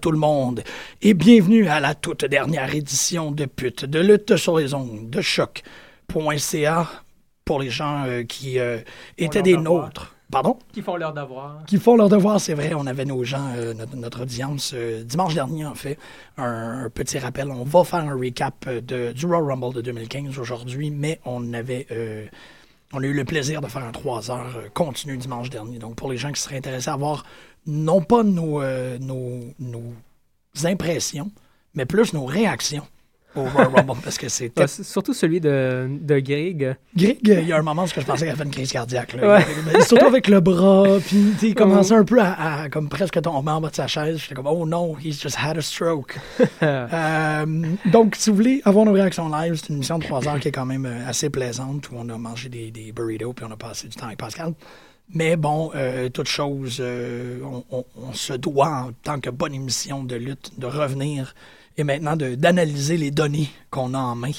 tout le monde et bienvenue à la toute dernière édition de Pute de lutte sur les ondes de choc.ca pour les gens euh, qui euh, étaient des nôtres. Pardon? Qui font leur devoir. Qui font leur devoir, c'est vrai. On avait nos gens, euh, notre, notre audience, euh, dimanche dernier, en fait. Un, un petit rappel. On va faire un recap de, du Royal Rumble de 2015 aujourd'hui, mais on avait. euh, on a eu le plaisir de faire un 3 heures continu dimanche dernier. Donc, pour les gens qui seraient intéressés à voir, non pas nos, euh, nos, nos impressions, mais plus nos réactions au Royal Rumble, parce que c'est surtout celui de, de Greg. Greg, il y a un moment où je pensais qu'il avait une crise cardiaque. Là. Ouais. Surtout avec le bras, puis il commençait un peu à, à comme presque tomber en bas de sa chaise. J'étais comme, oh no, he's just had a stroke. Euh, donc, si vous voulez avoir nos réactions live, c'est une émission de 3 heures qui est quand même euh, assez plaisante, où on a mangé des, des burritos, puis on a passé du temps avec Pascal. Mais bon, euh, toute chose, euh, on, on- on se doit, en tant que bonne émission de lutte, de revenir et maintenant d'analyser les données qu'on a en main.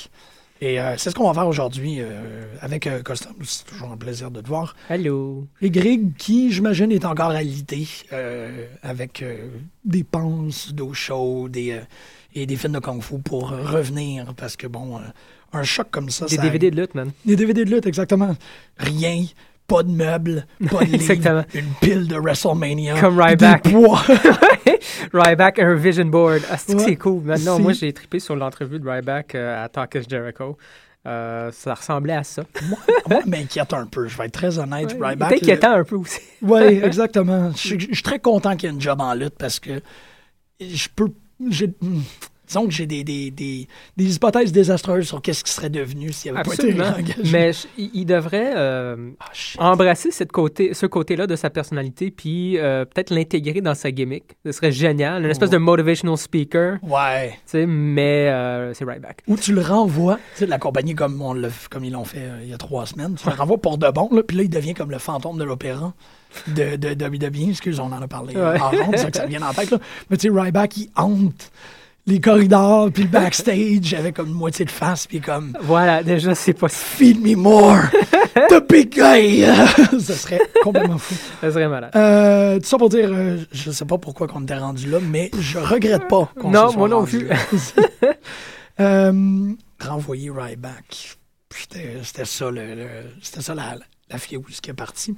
Et euh, c'est ce qu'on va faire aujourd'hui euh, avec euh. C'est toujours un plaisir de te voir. Allô. Et Greg, qui, j'imagine, est encore alité avec des penses d'eau chaude et, et des films de kung-fu pour revenir. Parce que, bon, un choc comme ça, Des ça- DVD de lutte, man. Des DVD de lutte, exactement. Rien, pas de meubles, pas de Exactement. une pile de WrestleMania. Comme Ryback. Ryback, un vision board. Ah, c'est Ouais. cool. Maintenant, moi, j'ai trippé sur l'entrevue de Ryback euh, à Talk is Jericho. Euh, ça ressemblait à ça. moi, moi, m'inquiète un peu, je vais être très honnête. Ouais, Ryback, est inquiétant un peu aussi. Oui, exactement. Je, je- je suis très content qu'il y ait une job en lutte parce que je peux. j'ai- hmm, Disons que j'ai des, des, des, des hypothèses désastreuses sur qu'est-ce qui serait devenu s'il avait pas été Absolument. engagé. Mais il devrait euh, Ah, embrasser cette côté, ce côté-là de sa personnalité, puis euh, peut-être l'intégrer dans sa gimmick. Ce serait génial. Une espèce de motivational speaker, Ouais. tu sais, mais euh, c'est Ryback. Ou tu le renvoies, la compagnie comme, on comme ils l'ont fait il y a trois semaines, tu le renvoies pour de bon, là, puis là, il devient comme le fantôme de l'opéra de, de, WWE. Excuse, on en a parlé Ouais. en ronde, c'est ça que ça me vient en tête. Là. Mais tu sais, Ryback, il hante les corridors, puis le backstage avec comme une moitié de face, puis comme Voilà, déjà, c'est pas. Feed me more, the big guy. ça serait complètement fou. Ça serait malade. Euh, tout ça pour dire, euh, je sais pas pourquoi qu'on était rendu là, mais je regrette pas qu'on Non, se soit moi non plus. Euh, renvoyer Ryback. C'était c'était ça, le, le- c'était ça la, la fuse qui est partie.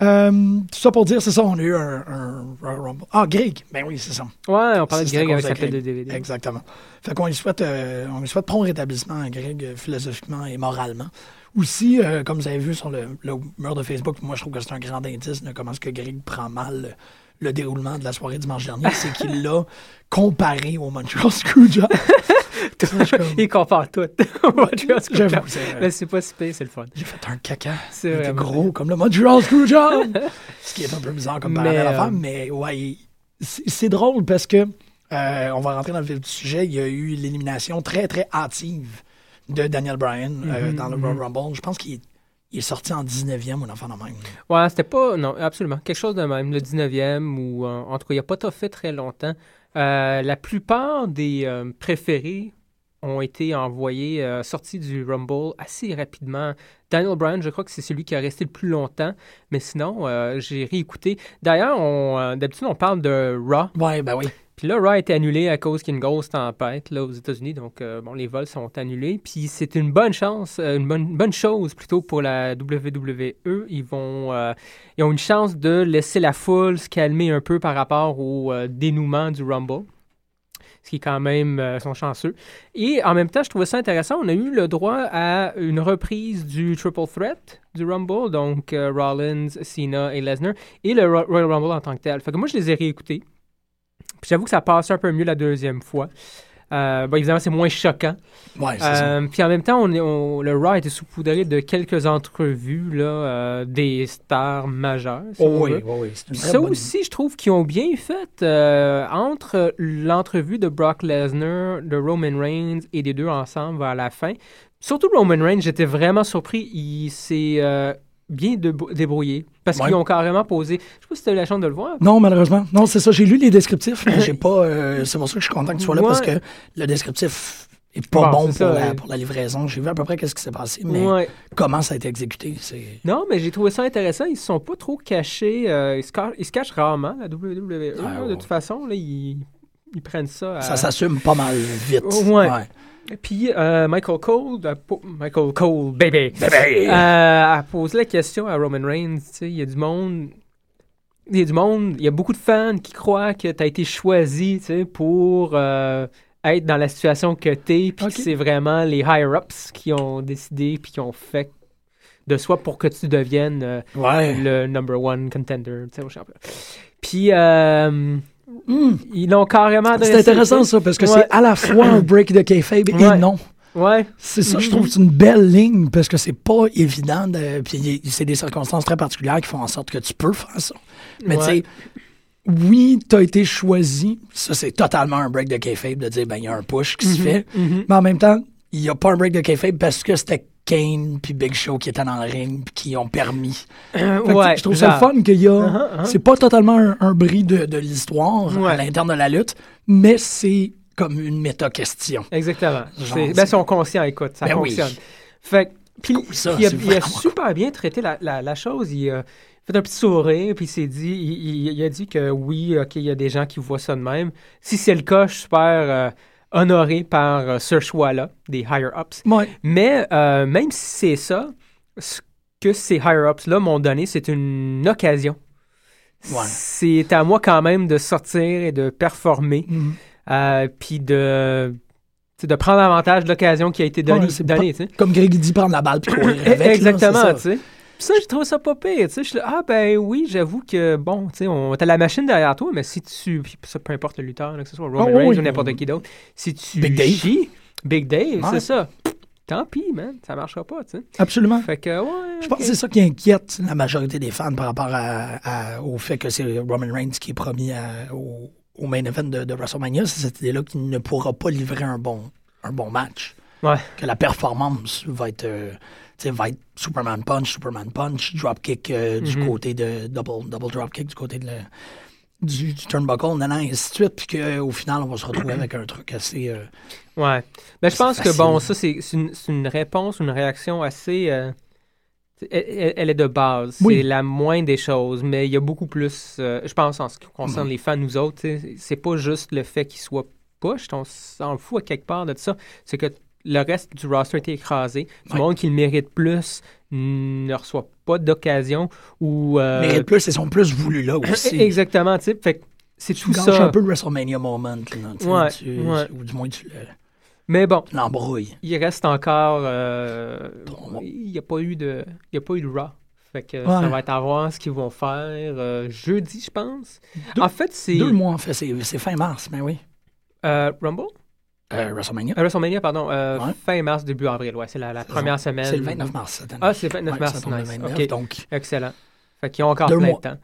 Euh, tout ça pour dire, c'est ça, on a eu un, un Royal Rumble. Ah, Greg, ben oui, c'est ça. Ouais, on parlait de Greg avec sa Greg. de DVD. Exactement. Fait qu'on lui souhaite, euh, on lui souhaite prompt rétablissement à Greg, euh, philosophiquement et moralement. Aussi, euh, comme vous avez vu sur le, le mur de Facebook, moi je trouve que c'est un grand indice de comment est-ce que Greg prend mal le, le déroulement de la soirée dimanche dernier, c'est qu'il l'a comparé au Montreal Screwjob. Il compare tout. J'avoue. Mais c'est pas si pire, c'est le fun. J'ai fait un caca. C'est était gros comme le Montreal Screwjob. Ce qui est un peu bizarre comme parallèle à faire, euh, mais ouais, c'est drôle parce que euh, on va rentrer dans le vif du sujet. Il y a eu l'élimination très très hâtive de Daniel Bryan euh, Mhm, dans le Royal Rumble. Je pense qu'il est, il est sorti en 19e ou un enfant de même. Ouais, c'était pas. Non, absolument. Quelque chose de même. Le 19e, ou euh, en tout cas, il n'y a pas tout fait très longtemps. Euh, la plupart des euh, préférés ont été envoyés, euh, sortis du Rumble assez rapidement. Daniel Bryan, je crois que c'est celui qui a resté le plus longtemps. Mais sinon, j'ai réécouté. D'ailleurs, d'habitude, on parle de Raw. Ouais, ben oui. Puis là, Raw a été annulé à cause qu'il y a une grosse tempête là, aux États-Unis. Donc, euh, bon, les vols sont annulés. Puis c'est une bonne chance, euh, une bonne, bonne chose plutôt pour la WWE. Ils vont, euh, ils ont une chance de laisser la foule se calmer un peu par rapport au dénouement du Rumble. Ce qui est quand même, sont chanceux. Et en même temps, je trouvais ça intéressant. On a eu le droit à une reprise du Triple Threat du Rumble, donc Rollins, Cena et Lesnar, et le Ro- Royal Rumble en tant que tel. Fait que moi, je les ai réécoutés. Puis j'avoue que ça passe un peu mieux la deuxième fois. Euh, bon, évidemment, c'est moins choquant. Ouais, c'est ça. Euh, puis en même temps, on est, on- le Raw a été saupoudré de quelques entrevues là, euh, des stars majeures. si on Oh oui, veut. oui, Puis ça bonne- aussi, je trouve qu'ils ont bien fait euh, entre l'entrevue de Brock Lesnar, de Roman Reigns et des deux ensemble vers la fin. Surtout Roman Reigns, j'étais vraiment surpris. Il s'est bien débrouillé. Parce qu'ils ont carrément posé. Je sais pas si tu as eu la chance de le voir. Non, malheureusement. Non, c'est ça. J'ai lu les descriptifs, mais j'ai pas. Euh, c'est pour ça que je suis content que tu sois là parce que le descriptif est pas bon, pour, la, pour, la, livraison. J'ai vu à peu près qu'est-ce qui s'est passé, mais comment ça a été exécuté. Non, mais j'ai trouvé ça intéressant. Ils se sont pas trop cachés. Euh, ils, se cachent, rarement, la WWE. Ah, de toute façon, là, ils, ils prennent ça. Ça s'assume pas mal vite. ouais. Puis euh, Michael Cole, Michael Cole, baby, baby. Euh, a posé la question à Roman Reigns. Il y a du monde. Il y a du monde, il y a beaucoup de fans qui croient que tu as été choisi pour euh, être dans la situation que tu es, puis que c'est vraiment les higher-ups qui ont décidé, puis qui ont fait de soi pour que tu deviennes le number one contender au championnat. Puis Hmm. Ils l'ont carrément adressé. C'est intéressant ça, parce que c'est à la fois un break de kayfabe et non. Ouais. C'est ça, je trouve que c'est une belle ligne parce que c'est pas évident. De, puis c'est des circonstances très particulières qui font en sorte que tu peux faire ça. Mais tu sais, oui, tu as été choisi. Ça, c'est totalement un break de kayfabe de dire, ben, il y a un push qui se mm-hmm. fait. Mm-hmm. Mais en même temps, il n'y a pas un break de kayfabe parce que c'était Kane puis Big Show qui étaient dans le ring puis qui ont permis. Euh, ouais, je trouve ça fun qu'il y a. Uh-huh, uh-huh. C'est pas totalement un, bris de, l'histoire à l'interne de la lutte, mais c'est comme une méta-question. Exactement. ben, ils sont conscients, écoute, ça ben fonctionne. Fait puis, il, a, super bien traité la, la, chose. Il a fait un petit sourire, puis il s'est dit, il, a dit que oui, OK, il y a des gens qui voient ça de même. Si c'est le cas, je suis super. Euh, honoré par euh, ce choix-là, des higher-ups. Mais euh, même si c'est ça, ce que ces higher-ups-là m'ont donné, c'est une occasion. C'est à moi quand même de sortir et de performer, mm-hmm. euh, puis de de prendre avantage de l'occasion qui a été donnée. comme Greg dit, prendre la balle puis courir avec. Exactement, tu sais ça, je trouve ça pas pire. Tu sais, ah, ben oui, j'avoue que, bon, tu sais, on, t'as la machine derrière toi, mais si tu. ça, peu importe le lutteur, que ce soit Roman oh, Reigns ou n'importe qui d'autre, si tu. Big Dave. Big Dave, c'est ça. Tant pis, man, ça marchera pas, tu sais. Absolument. Fait que, ouais. Je pense que c'est ça qui inquiète la majorité des fans par rapport à, au fait que c'est Roman Reigns qui est promis au, au, main event de, de WrestleMania. C'est cette idée-là qu'il ne pourra pas livrer un bon, un bon match. Ouais. Que la performance va être. Euh, va être Superman Punch, Superman Punch, Dropkick euh, du mhm. côté de double, double Dropkick du côté de du, du, turnbuckle, nan, et ainsi de suite, puis qu'au final, on va se retrouver avec un truc assez. Euh, ouais. Ben, je pense que, bon, ça, c'est une, une, réponse, une réaction assez. Euh, elle, est de base. C'est la moindre des choses, mais il y a beaucoup plus. je pense, en ce qui concerne mhm. les fans, nous autres, c'est pas juste le fait qu'ils soient push, on s'en fout à quelque part de ça. C'est que le reste du roster a été écrasé. Du monde qui le mérite plus ne reçoit pas d'occasion ou. Euh... Mérite plus, ils sont plus voulus là aussi. Exactement, tu sais. C'est tout ça. un peu le WrestleMania moment, là, ouais, ou du moins tu le. Mais bon. L'embrouille. Il reste encore. Euh, il n'y a pas eu de. Il y a pas eu de Raw. Fait que ça va être à voir ce qu'ils vont faire euh, jeudi, je pense. en fait, c'est. Deux mois, en fait. C'est fin mars, mais oui. Euh, Rumble? Euh, WrestleMania. Euh, WrestleMania, pardon. Euh, fin mars, début avril, ouais. C'est la, première semaine. C'est le 29 mars. Ah, c'est le 29 mars, nice. Donc, Excellent. Fait qu'ils ont encore deux plein mois. de temps.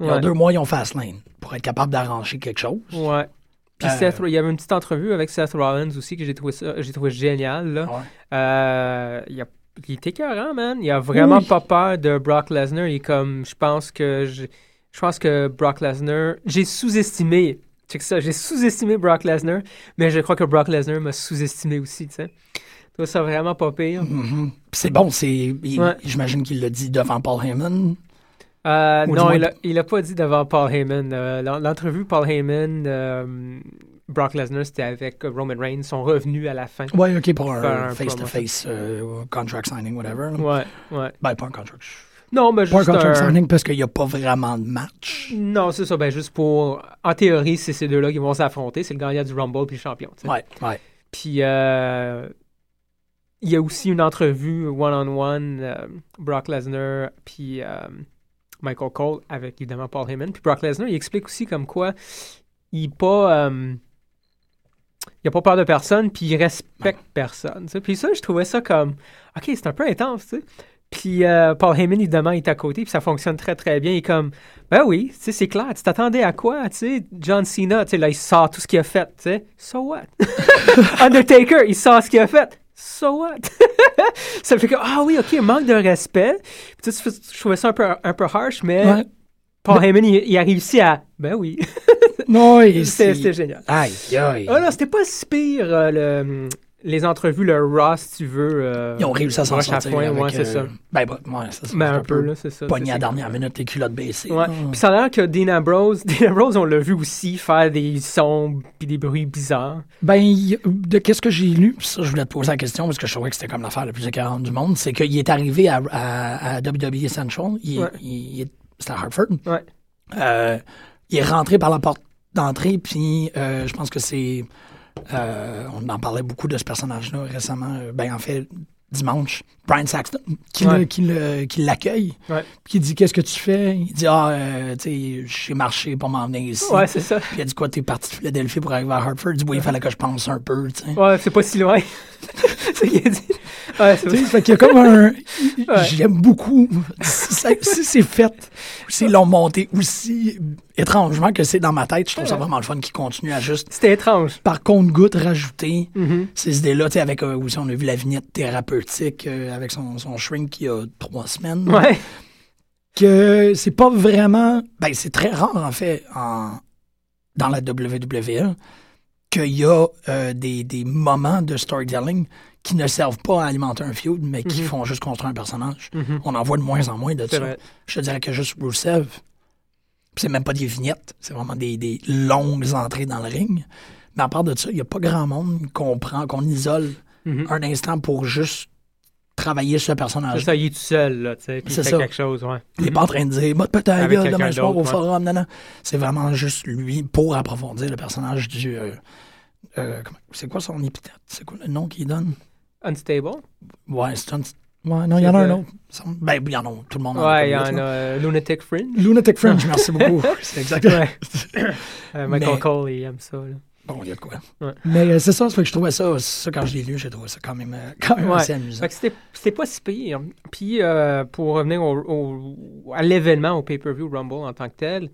Il y a deux mois, ils ont Fastlane pour être capable d'arranger quelque chose. Ouais. Puis Seth, il y avait une petite entrevue avec Seth Rollins aussi que j'ai trouvé, j'ai trouvé génial. Là. il, a, il écœurant, man. Il a vraiment pas peur de Brock Lesnar. Il est comme, je pense que je, je pense que Brock Lesnar, j'ai sous-estimé que ça, j'ai sous-estimé Brock Lesnar, mais je crois que Brock Lesnar m'a sous-estimé aussi, tu sais. Ça vraiment pas pire. Mm-hmm. C'est bon, c'est. J'imagine qu'il l'a dit devant Paul Heyman. Euh, non, il a, pas dit devant Paul Heyman. Euh, l'entrevue Paul Heyman, euh, Brock Lesnar, c'était avec Roman Reigns, sont revenus à la fin. Ouais, ok, pour un face-to-face contract signing, whatever. Ouais, ouais. Ben, pas un contract. Non, mais juste. Pas un parce qu'il n'y a pas vraiment de match. Non, c'est ça. Ben, juste pour. En théorie, c'est ces deux-là qui vont s'affronter. C'est le gagnant du Rumble puis le champion. Ouais, ouais. Puis, euh, il y a aussi une entrevue one-on-one, euh, Brock Lesnar puis euh, Michael Cole avec évidemment Paul Heyman. Puis Brock Lesnar, il explique aussi comme quoi il pas. il a pas peur de personne, puis il respecte personne. Puis ça, je trouvais ça comme. OK, c'est un peu intense, tu sais. Puis euh, Paul Heyman, évidemment, est à côté, puis ça fonctionne très, très bien. Il est comme, ben oui, c'est clair, tu t'attendais à quoi, tu sais? John Cena, tu sais, là, il sort tout ce qu'il a fait, tu sais. So what? Undertaker, il sort ce qu'il a fait. so what? ça fait que, ah oui, OK, manque de respect. Puis, tu sais, je trouvais ça un peu, un peu harsh, mais Ouais. Paul Heyman, il, il a réussi à. Ben oui. Non, c'était génial. Aïe, aïe. Ah non, c'était pas si pire, euh, le- les entrevues, le Raw, si tu veux. euh, Ils ont réussi à s'en sortir. ouais, c'est euh, ça. Ben, bah, ouais, ça, c'est Mais un un peu, là, c'est ça. Pogné à la dernière minute, les culottes baissées. Ouais. Puis ça a l'air que Dean Ambrose, Dean Ambrose, on l'a vu aussi faire des sons puis des bruits bizarres. Ben, de qu'est-ce que j'ai lu, puis ça, je voulais te poser la question parce que je trouvais que c'était comme l'affaire la plus écœurante du monde, c'est qu'il est arrivé à, à, à WWE Essential, il, Ouais. il- c'était à Hartford. Ouais. Euh, il est rentré par la porte d'entrée, puis euh, je pense que c'est. Euh, on en parlait beaucoup de ce personnage-là récemment. euh, Ben, en fait, dimanche, Brian Saxton, qui, Ouais. le- qui le- qui l'accueille, Ouais. puis qui dit Qu'est-ce que tu fais? Il dit Ah, euh, tu sais, j'ai marché pour m'en venir ici. Ouais, c'est ça. Puis il a dit quoi, t'es parti de Philadelphie pour arriver à Hartford? Il dit, oui, il fallait que je pense un peu, tu sais. Ouais, c'est pas si loin. c'est ce qu'il a dit. Ouais, c'est fait qu'il y a comme un. J'aime beaucoup. Si c'est fait, si ils l'ont monté aussi étrangement que c'est dans ma tête, je trouve ça vraiment le fun qu'ils continuent à juste, C'était étrange. par compte-goutte, rajouter Mhm. ces idées-là. Tu sais, avec euh, aussi, on a vu la vignette thérapeutique euh, avec son, son shrink il y a trois semaines. Ouais. que c'est pas vraiment. Ben, c'est très rare, en fait, en, dans la WWE, qu'il y a euh, des, des moments de storytelling qui ne servent pas à alimenter un feud, mais qui Mhm. font juste construire un personnage. Mhm. On en voit de moins en moins de C'est ça. vrai. Je te dirais que juste Rusev, c'est même pas des vignettes, c'est vraiment des, des longues entrées dans le ring. Mais à part de ça, il n'y a pas grand monde qu'on prend, qu'on isole Mhm. un instant pour juste travailler ce C'est personnage. ça, il est tout seul, là, tu sais, puis il C'est fait ça. quelque chose, ouais. Il n'est pas en train de dire, bah, peut-être demain soir au forum, non, non. C'est vraiment juste lui pour approfondir le personnage du. euh, euh, c'est quoi son épithète? C'est quoi le nom qu'il donne? Unstable? Ouais, c'est un. Ouais, non, il y en a C'est un autre. Ben, il y en a, tout le monde en a. Ouais, il y en a euh, Lunatic Fringe. Lunatic Fringe, merci beaucoup. C'est exactement. Euh, Michael Mais- Cole, il aime ça. Bon, il y a de quoi. Mais euh, c'est ça, fait que je trouvais ça, ça quand je l'ai lu, j'ai trouvé ça quand même, quand même assez amusant. C'était, pas si pire. Puis, pour revenir à l'événement, au pay-per-view Rumble en tant que tel,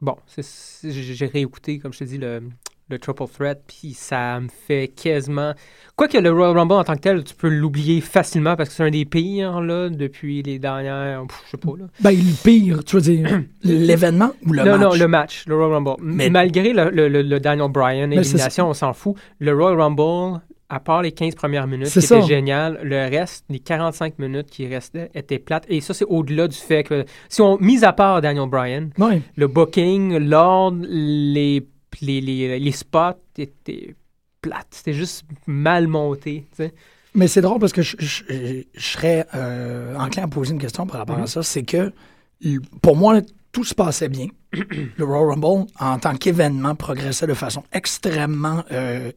bon, c'est, c'est- j'ai j'ai réécouté, comme je te dis, le, le Triple Threat, puis ça me fait quasiment... Quoique le Royal Rumble en tant que tel, tu peux l'oublier facilement parce que c'est un des pires, là, depuis les dernières... pff, je sais pas, là. Ben, le pire, tu veux dire, l'événement ou le non, match? non, le match, le Royal Rumble. Mais- Malgré le, le- le- le Daniel Bryan élimination, on s'en fout. Le Royal Rumble, à part les 15 premières minutes, ça. génial, le reste, les 45 minutes qui restaient, étaient plates. Et ça, c'est au-delà du fait que, si on, mis à part Daniel Bryan, le booking, l'ordre, les, les, les, les spots étaient plates. C'était juste mal monté. Mais c'est drôle parce que je, je- je- je serais euh, enclin à poser une question par rapport Mhm. à ça. C'est que pour moi, tout se passait bien. le Royal Rumble, en tant qu'événement, progressait de façon extrêmement. euh, euh,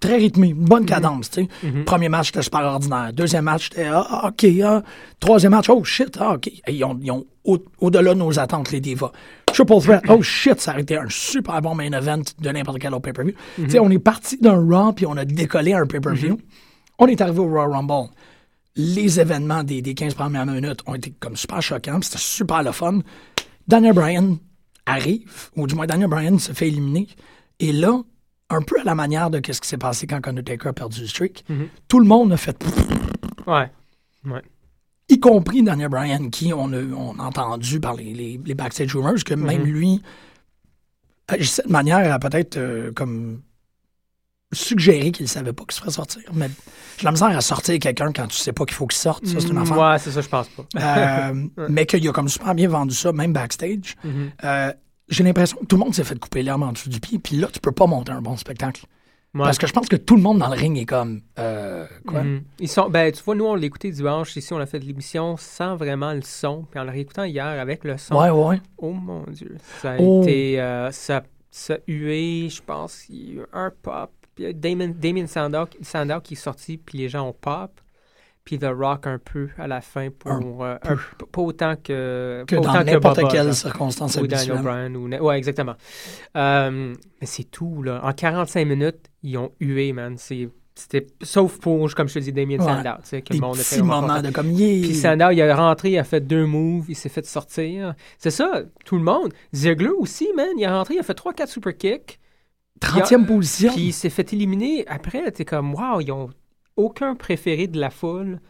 très rythmée, une bonne cadence. tu sais. Mhm. Premier match, c'était super ordinaire. Deuxième match, c'était ah, ah, OK. ah. Troisième match, oh shit, ah, OK. Ils ont, au- au-delà de nos attentes, les divas. Triple threat, oh shit, ça a été un super bon main event de n'importe quel autre pay-per-view. Sais, on est parti d'un Raw, puis on a décollé un pay-per-view. On est arrivé au Royal Rumble. Les événements des, des 15 premières minutes ont été comme super choquants, c'était super le fun. Daniel Bryan arrive, ou du moins Daniel Bryan se fait éliminer. Et là, un peu à la manière de ce qui s'est passé quand Undertaker a perdu le streak, Mhm. tout le monde a fait Ouais. Ouais. y compris Daniel Bryan, qui on a, on a entendu par les, les, les backstage rumors que même Mhm. lui agissait de manière à peut-être euh, comme suggérer qu'il savait pas qu'il se ferait sortir. Mais j'ai la misère à sortir quelqu'un quand tu sais pas qu'il faut qu'il sorte. Ça, c'est une Mm, affaire. Ouais, c'est ça, je pense pas. Euh, mais qu'il a comme super bien vendu ça, même backstage. Mhm. Euh, j'ai l'impression que tout le monde s'est fait couper l'herbe en dessous du pied, puis là, tu peux pas monter un bon spectacle. Ouais. Parce que je pense que tout le monde dans le ring est comme. euh, quoi? Mhm. Ils sont, ben, tu vois, nous, on l'a écouté dimanche. Ici, on a fait l'émission sans vraiment le son. Puis en le réécoutant hier avec le son, Ouais, ouais. oh mon Dieu, ça a Oh. été. euh, ça, ça a hué, je pense, il y a eu un pop. Puis il y a Damien, Damien Sandow, Sandow qui est sorti, puis les gens ont pop. Puis The Rock un peu à la fin pour. euh, un peu- pas autant que. Que pas dans n'importe quelle là. circonstance Ou Daniel. Bryan. Ou... Ouais, exactement. Euh, mais c'est tout, là. En 45 minutes, ils ont hué, man. C'est- C'était, sauf pour, comme je te dis, Damien Ouais. Sandow, tu sais, que Des le monde était petits moments de comme. yeah. Puis Sandow, il a rentré, il a fait deux moves, il s'est fait sortir. C'est ça, tout le monde. Ziegler aussi, man, il est rentré, il a fait 3-4 super kicks, 30e position. puis il s'est fait éliminer. Après, t'es comme, wow, ils ont, aucun préféré de la foule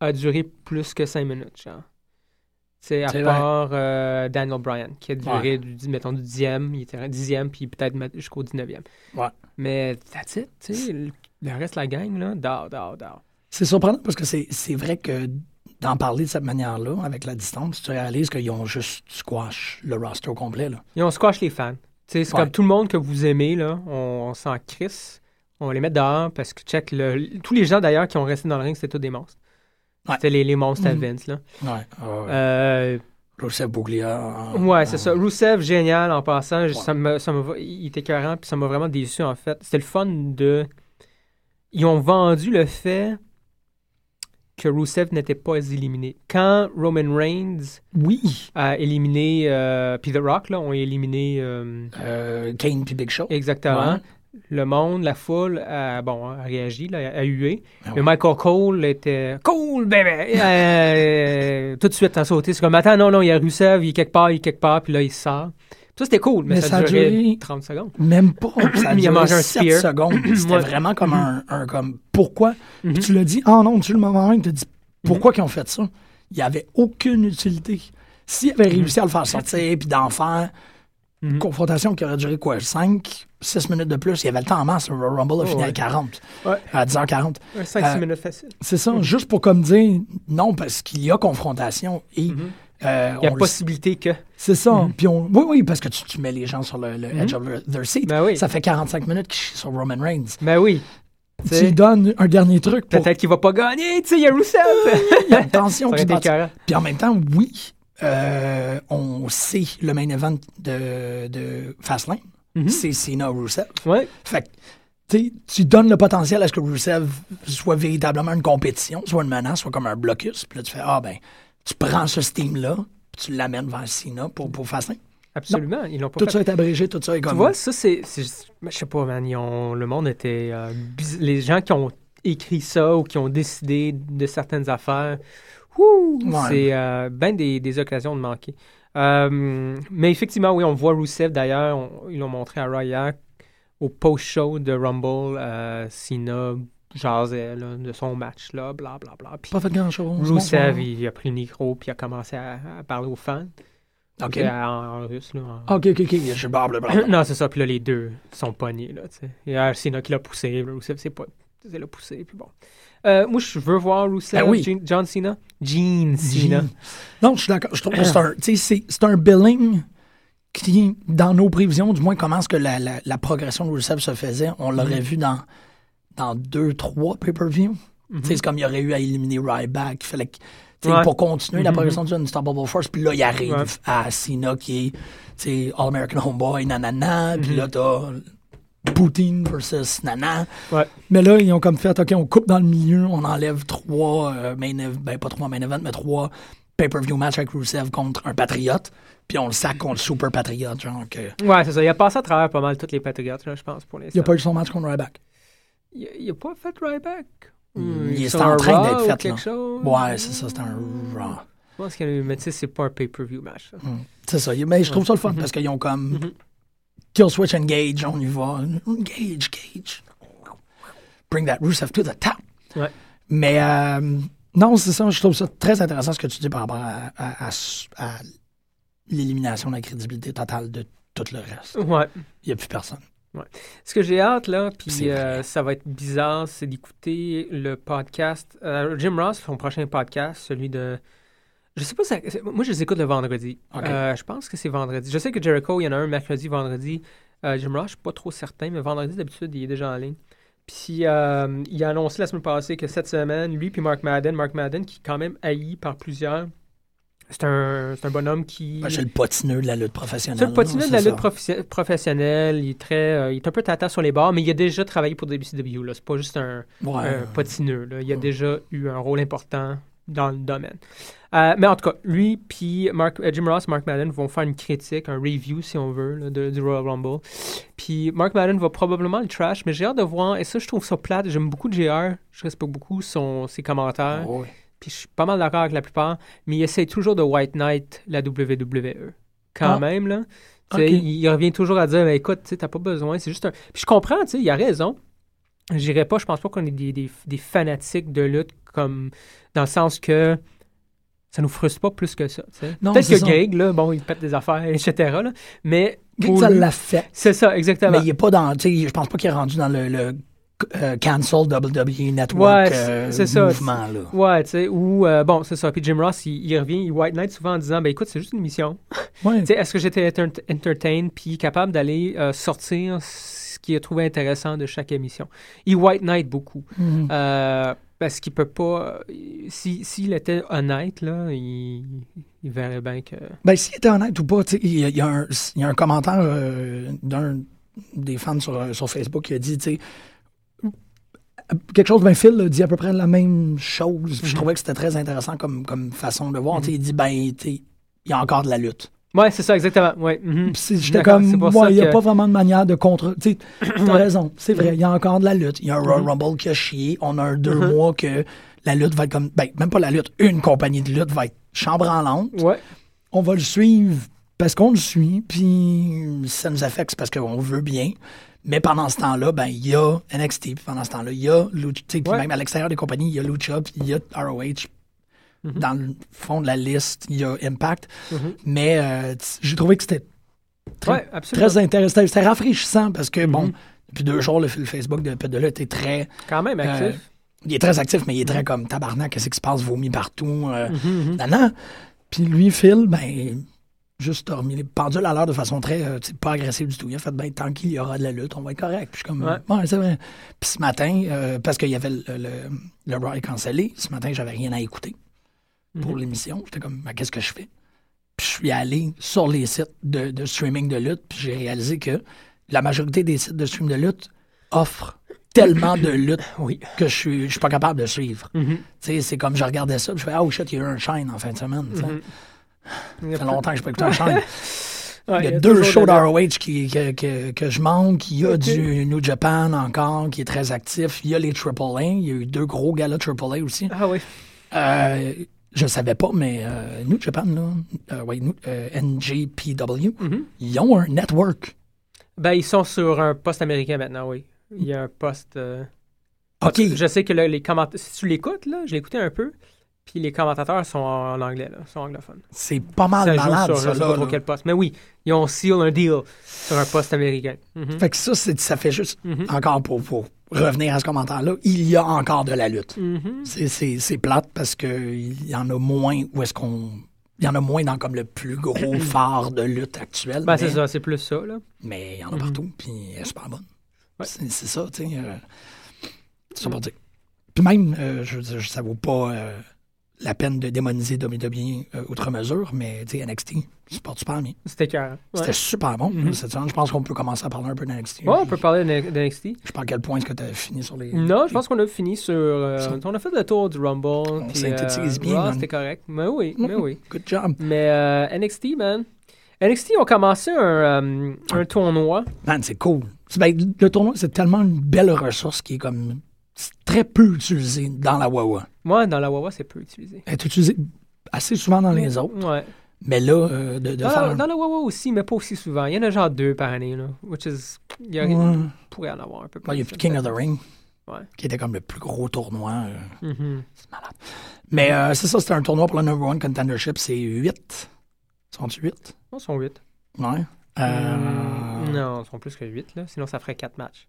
a duré plus que cinq minutes, genre. C'est à part euh, Daniel Bryan, qui a duré, du, mettons, du dixième, il était dixième, puis peut-être jusqu'au 19e. Ouais. Mais that's it, tu sais. Le, le reste de la gang, là. C'est surprenant parce que c'est vrai que d'en parler de cette manière-là, avec la distance, tu réalises qu'ils ont juste squash le roster au complet. Là. Et on squash les fans. C'est Ouais. comme tout le monde que vous aimez, là, on, on s'en crisse. On les met dehors parce que, check, le- tous les gens d'ailleurs qui ont resté dans le ring, c'était tous des monstres. Ouais. C'était les, les monstres à Mhm. Vince, là. Ouais. ouais. Euh, en- Ouais, c'est ça. Rousseff, génial en passant. Ça me, ça me, il était écœurant, puis ça m'a vraiment déçu en fait. C'était le fun de. Ils ont vendu le fait que Rousseff n'était pas éliminé. Quand Roman Reigns Oui. a éliminé. Euh, puis The Rock, là, ont éliminé. euh, Euh, Kane puis Big Show. exactement. Ouais. Le monde, la foule, a, bon, a réagi, là, a hué. Ah Mais. Michael Cole était cool, bébé! Euh, tout de suite, a sauté. C'est comme, attends, non, non, il y a Rousseff, il est quelque part, il est quelque part, puis là, il sort. Ça, c'était cool, mais, Mais ça, ça a duré- 30 secondes. Même pas. Ça a Il a duré mangé un 7 spear. secondes. C'était Ouais. vraiment comme un, un comme pourquoi? Puis tu l'as dit, ah non, tu le moment même, tu dit pourquoi ils ont fait ça? Il n'y avait aucune utilité. S'ils avaient réussi à le faire sortir puis d'en faire une Mhm. confrontation qui aurait duré quoi, 5, 6 minutes de plus, il y avait le temps en masse. Le Rumble a Oh, fini ouais. à 40, Ouais. à 10h40. 5-6 Euh, minutes facile. C'est ça, juste pour comme dire non, parce qu'il y a confrontation et Mhm. euh, Il y a possibilité que. C'est ça. Mhm. Puis on, oui, oui, parce que tu, tu mets les gens sur le, le edge of their- seat. Ben oui. Ça fait 45 minutes qu'ils chient sur Roman Reigns. Ben oui. Tu lui donnes un dernier truc pour Peut-être qu'il va pas gagner, tu sais, il y a Rousseff! il y a une tension. Puis en même temps, oui, euh, on sait le main event de, de Fastlane. Mhm. C'est Cena Rusev. Ouais. Fait que, tu donnes le potentiel à ce que Rusev soit véritablement une compétition, soit une menace, soit comme un blocus. Puis là, tu fais, ah ben, tu prends ce steam-là, puis tu l'amènes vers Cena pour, pour Fastlane. Absolument. Ils l'ont pas Tout fait. ça est abrégé, tout ça est comme. Tu vois, ça, c'est. Je sais pas, man. ils ont- le monde était. euh, les gens qui ont écrit ça ou qui ont décidé de certaines affaires, Ouais. c'est euh, ben des, des occasions de manquer. Euh, mais effectivement, oui, on voit Rousseff d'ailleurs. on- Ils l'ont montré à Raya au post-show de Rumble. Euh, Cena jasait là, de son match, là, bla bla bla. Puis Pas fait grand-chose. Rousseff, il a pris le micro puis il a commencé à, à parler aux fans. OK. Euh, En, en russe, là. en- OK, OK, OK. Je suis non, c'est ça. Puis là, les deux sont pognés, là, tu sais. Il y a Cena qui l'a poussé, Rousseff, c'est pas... C'est l'a poussé, puis bon. Euh, moi, je veux voir Rousseff, Ben oui. Jean- John Cena. Gene Cena. Non, je suis d'accord. Je trouve que c'est un, billing qui, dans nos prévisions, du moins, comment est-ce que la, la, la progression de Rusev se faisait, on l'aurait vu dans, dans deux, trois pay-per-view. Tu sais, C'est comme il y aurait eu à éliminer Ryback. Il fallait Ouais. pour continuer la Mhm. progression du Unstoppable Force. Puis là, il arrive Ouais. à Cena qui est All-American Homeboy, nanana. Puis Mhm. là, t'as Poutine versus Nana. Ouais. Mais là, ils ont comme fait, OK, on coupe dans le milieu, on enlève trois euh, main ben pas trois main events, mais trois pay-per-view matchs avec Rusev contre un Patriote, puis on le sac contre le Super Patriote, genre que... Ouais, c'est ça. Il a passé à travers pas mal toutes les Patriotes, là, je pense, pour l'instant. Il a pas eu son match contre Ryback. Il il a pas fait Ryback. Mm, il est sur en train d'être fait, quelque là. chose? Ouais, c'est ça, c'est un Raw. Je pense qu'il y a eu, mais tu sais, c'est pas un pay-per-view match. ça. Mm. C'est ça. Mais je trouve ça le fun Mhm. parce qu'ils ont comme Mhm. Kill switch engage, on y va. Engage, gauge. Bring that Rusev to the top. Ouais. Mais euh, non, c'est ça. Je trouve ça très intéressant ce que tu dis par rapport à, à- à- à l'élimination de la crédibilité totale de tout le reste. Ouais. Il n'y a plus personne. Ce que j'ai hâte, là, puis euh, ça va être bizarre, c'est d'écouter le podcast. euh, Jim Ross, son prochain podcast, celui de. Je sais pas, ça- moi je les écoute le vendredi. Euh, je pense que c'est vendredi. Je sais que Jericho, il y en a un mercredi, vendredi. Euh, Jim Ross, je suis pas trop certain, mais vendredi, d'habitude, il est déjà en ligne. Puis euh, il a annoncé la semaine passée que cette semaine, lui puis Mark Madden, Mark Madden, qui est quand même haï par plusieurs, c'est un, c'est un bonhomme qui. C'est le potineux de la lutte professionnelle. C'est le potineux de la lutte profi- professionnelle. Il est très, euh, il est un peu tata sur les bords, mais il a déjà travaillé pour WCW. Là, c'est pas juste un. Ouais. un potineux. Là. Il a Ouais. déjà eu un rôle important dans le domaine. Euh, mais en tout cas, lui puis Mark, euh, Jim Ross, Mark Madden vont faire une critique, un review si on veut, là, de- du Royal Rumble. Puis Mark Madden va probablement le trash, mais j'ai hâte de voir. Et ça, je trouve ça plate. J'aime beaucoup JR. Je respecte beaucoup son, ses commentaires. Oh, oui. Puis je suis pas mal d'accord avec la plupart, mais il essaie toujours de White Knight la WWE. Quand Ah. même, là. Il, il revient toujours à dire, mais écoute, tu sais, t'as pas besoin, c'est juste un... Puis je comprends, tu sais, il a raison. je dirais pas, je pense pas qu'on est des, des, des fanatiques de lutte comme dans le sens que ça nous frustre pas plus que ça. Peut-être que. Greg, là, bon, il pète des affaires, etc. là, mais Greg, ça fait. c'est ça, exactement. Mais il est pas dans. Je pense pas qu'il est rendu dans le, le euh, cancel WWE Network Ouais, euh, c'est ça. mouvement. Là. Ouais, tu sais, ou, euh, bon, c'est ça. Puis Jim Ross, il, il revient, il white knight souvent en disant, ben écoute, c'est juste une mission. Ouais. Tu sais, est-ce que j'étais enter- entertain puis capable d'aller sortir ce qu'il a trouvé intéressant de chaque émission? Il white knight beaucoup. Mhm. Euh, parce qu'il peut pas. si- S'il était honnête, là, il, il verrait bien que. Ben, s'il était honnête ou pas, il y, a- il y a un- il y a un commentaire euh, d'un des fans sur, euh, sur Facebook qui a dit, tu sais, quelque chose, ben Phil a dit à peu près la même chose. Je Mhm. trouvais que c'était très intéressant comme, comme façon de voir. Sais, Il dit, ben, il y a encore de la lutte. Ouais, c'est ça, exactement. Ouais. Puis c'est- J'étais comme, pour ouais, il n'y a que- pas vraiment de manière de contre. Tu Ouais. raison, c'est vrai, il y a encore de la lutte. Il y a un Royal Mhm. Rumble qui a chié. On a un deux Mhm. mois que la lutte va être comme. Ben, même pas la lutte, une compagnie de lutte va être chambranlante. Ouais. On va le suivre parce qu'on le suit, puis ça nous affecte parce qu'on veut bien. Mais pendant ce temps-là, ben, il y a NXT, puis pendant ce temps-là, il y a Lucha. Puis Ouais. même à l'extérieur des compagnies, il y a Lucha, puis il y a ROH. Mhm. Dans le fond de la liste, il y a Impact. Mhm. Mais euh, j'ai trouvé que c'était très, Ouais, très intéressant. C'était rafraîchissant parce que, bon, Mhm. depuis deux jours, le, le Facebook de Pet de là était très. Quand même actif. euh, il est très actif, mais il est très comme tabarnak, qu'est-ce qui se passe, vomi partout. Euh, mhm. nanana. Puis lui, Phil, ben, juste remis les pendules à l'heure de façon très, euh, pas agressive du tout. Il a fait, ben, tant qu'il y aura de la lutte, on va être correct. Puis je suis comme, Ouais. c'est vrai. Puis ce matin, euh, parce qu'il y avait le, le, le est cancellé, ce matin, j'avais rien à écouter pour Mhm. l'émission. J'étais comme, Ben, qu'est-ce que je fais? Puis je suis allé sur les sites de, de streaming de lutte, puis j'ai réalisé que la majorité des sites de stream de lutte offrent tellement de lutte Oui. que je suis, je suis pas capable de suivre. Tu sais, c'est comme je regardais ça, puis je fais, oh shit, il y a eu un shine en fin de semaine. Mhm. Ça fait longtemps que je n'ai pas écouté un. Ouais, il y a, deux shows de- d'ROH qui, que, que, que je manque. Il y a du New Japan encore qui est très actif. Il y a les AAA. Il y a eu deux gros galas AAA aussi. Ah oui. Euh, je ne savais pas, mais euh, New Japan, là, euh, ouais, New- euh, NJPW, Mhm. ils ont un network. Ben, ils sont sur un poste américain maintenant, oui. Il y a un poste. euh, OK. Je sais que là, les commentateurs. Si tu l'écoutes, là, je écouté un peu. Puis les commentateurs sont en anglais, là, sont anglophones. C'est pas mal ça malade, sur ça. je sais pas trop quel poste. Mais oui, ils ont seal un deal sur un poste américain. Mhm. Fait que ça, c'est- ça fait juste, Mhm. encore pour, pour revenir à ce commentaire-là, il y a encore de la lutte. Mhm. C'est- plate parce qu'il y en a moins où est-ce qu'on. Il y en a moins dans comme le plus gros phare de lutte actuel. Ben, c'est ça, c'est plus ça, là. mais il y en a partout, puis elle est super bonne. Ouais. C'est ça, tu sais. euh, c'est ça pour dire. Puis même, euh, je veux dire, ça vaut pas euh, la peine de démoniser WWE euh, outre mesure, mais NXT, se porte super bien. C'était. Ouais. C'était super bon. Mhm. cette semaine. Je pense qu'on peut commencer à parler un peu d'NXT. Ouais, on peut parler de de NXT. Je sais pas à quel point est-ce que tu as fini sur les. Non, les- je pense qu'on a fini sur. euh, Ça- on a fait le tour du Rumble. puis, synthétise euh, bien. C'était correct. Mais oui, mais oui. Good job. Mais euh, NXT, man. NXT ont commencé un, un tournoi. Man, c'est cool. C'est- ben, le tournoi, c'est tellement une belle ressource qui est comme c'est très peu utilisée dans la Wawa. Moi, dans la Wawa, c'est peu utilisé. Elle est utilisée assez souvent dans les autres. Ouais. Mais là, euh, de, de Dans, faire. la, dans la Wawa aussi, mais pas aussi souvent. Il y en a genre deux par année, là. Which is. Il y a, Ouais. pourrait en avoir un peu plus. Il y a King of the Ring, Ouais. qui était comme le plus gros tournoi. euh, Mhm. c'est malade. Mais euh, c'est ça, c'était un tournoi pour le number one contendership. C'est 8. Sont-tu 8? Ils sont 8. Ouais. Euh, Non, ils sont plus que 8, là. Sinon, ça ferait 4 matchs.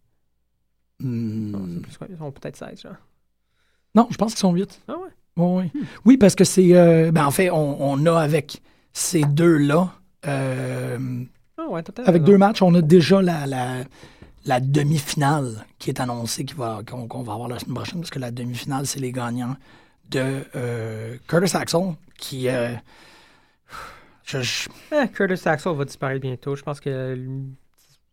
Hmm, Non, c'est plus que- ils sont peut-être 16, genre. Non, je pense qu'ils sont 8. Ah ouais? Oui, oui. Oui, parce que c'est. euh, ben, en fait, on, on a avec ces deux-là. euh, Ah ouais, avec deux matchs, on a déjà la, la, la demi-finale qui est annoncée qui va, qu'on, qu'on va avoir la semaine prochaine, parce que la demi-finale, c'est les gagnants de euh, Curtis Axel, qui. je- je- Eh, Curtis Axel va disparaître bientôt. Je pense que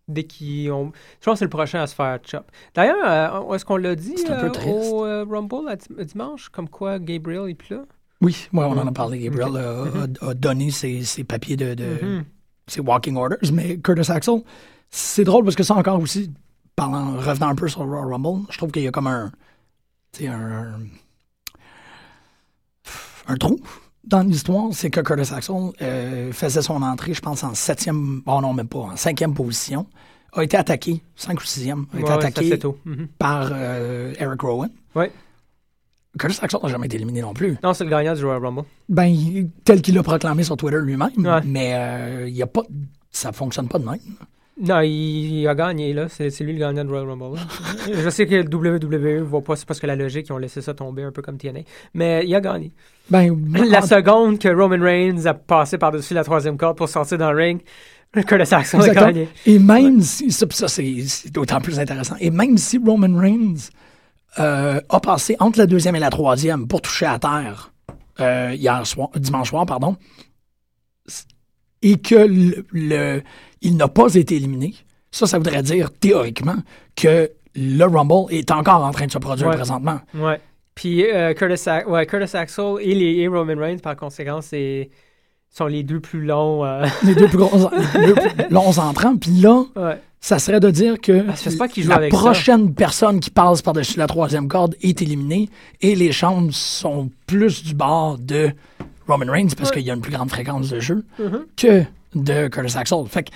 dès qu'ils ont. Je pense que c'est le prochain à se faire chop. D'ailleurs, euh, est-ce qu'on l'a dit euh, au euh, Rumble à dimanche, comme quoi Gabriel est plus là? oui, ouais, on en a Mhm. parlé. Gabriel Ok. a- donné ses, ses papiers de, de Mhm. ses walking orders, mais Curtis Axel, c'est drôle parce que ça encore aussi, parlant, revenant un peu sur le Royal Rumble, je trouve qu'il y a comme un, tu sais, un, un trou dans l'histoire, c'est que Curtis Axel euh, faisait son entrée, je pense, en septième, oh non, même pas, en cinquième position, a été attaqué, 5 ou 6e, a été Ouais, attaqué tôt. Mhm. par euh, Eric Rowan. Ouais. Curtis Axel n'a jamais été éliminé non plus. Non, c'est le gagnant du Royal Rumble. Ben, tel qu'il l'a proclamé sur Twitter lui-même, Ouais. mais euh, il y a pas, ça fonctionne pas de même. Non, il, il a gagné, là. C'est lui le gagnant du Royal Rumble. Je sais que le WWE voit pas, c'est parce que la logique, ils ont laissé ça tomber un peu comme TNA. Mais il a gagné. Ben, La seconde que Roman Reigns a passé par-dessus la troisième corde pour sortir dans le ring, Curtis Axel a gagné. Et même si, ça, ça, c'est c'est d'autant plus intéressant, et même si Roman Reigns euh, a passé entre la deuxième et la troisième pour toucher à terre euh, hier soir, dimanche soir, pardon, et que le, le- il n'a pas été éliminé, ça, ça voudrait dire théoriquement que le Rumble est encore en train de se produire Ouais. présentement. Ouais. Puis euh, Curtis, A- ouais, Curtis Axel et, les, et Roman Reigns, par conséquent, c'est sont les deux plus longs. euh, Les deux plus gros, les deux plus longs entrants, puis là, ouais. ça serait de dire que jouent la ça. prochaine personne qui passe par-dessus la troisième corde est éliminée et les chances sont plus du bord de Roman Reigns parce Ouais. qu'il y a une plus grande fréquence de jeu Mhm. que de Curtis Axel. Fait que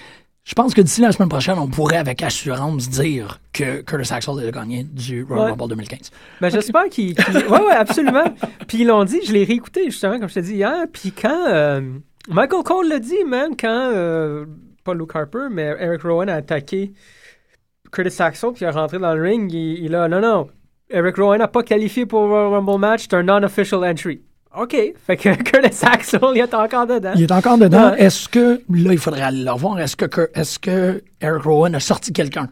je pense que d'ici la semaine prochaine, on pourrait avec assurance dire que Curtis Axel est le gagnant du Royal Ouais. Rumble 2015. Ben, j'espère qu'ils. qu'ils- Ouais, ouais, absolument. Puis ils l'ont dit, je l'ai réécouté justement, comme je te dis hier. Puis quand. euh, Michael Cole l'a dit, man, quand. euh, pas Luke Harper, mais Eric Rowan a attaqué Curtis Axel, puis il est rentré dans le ring, il, il a. Non, non. Eric Rowan n'a pas qualifié pour le Royal Rumble match, c'est un non-official entry. OK. Fait que Curtis Axel, il est encore dedans. Il est encore dedans. Ouais. Est-ce que, là, il faudrait aller le revoir, est-ce que, est-ce que Eric Rowan a sorti quelqu'un?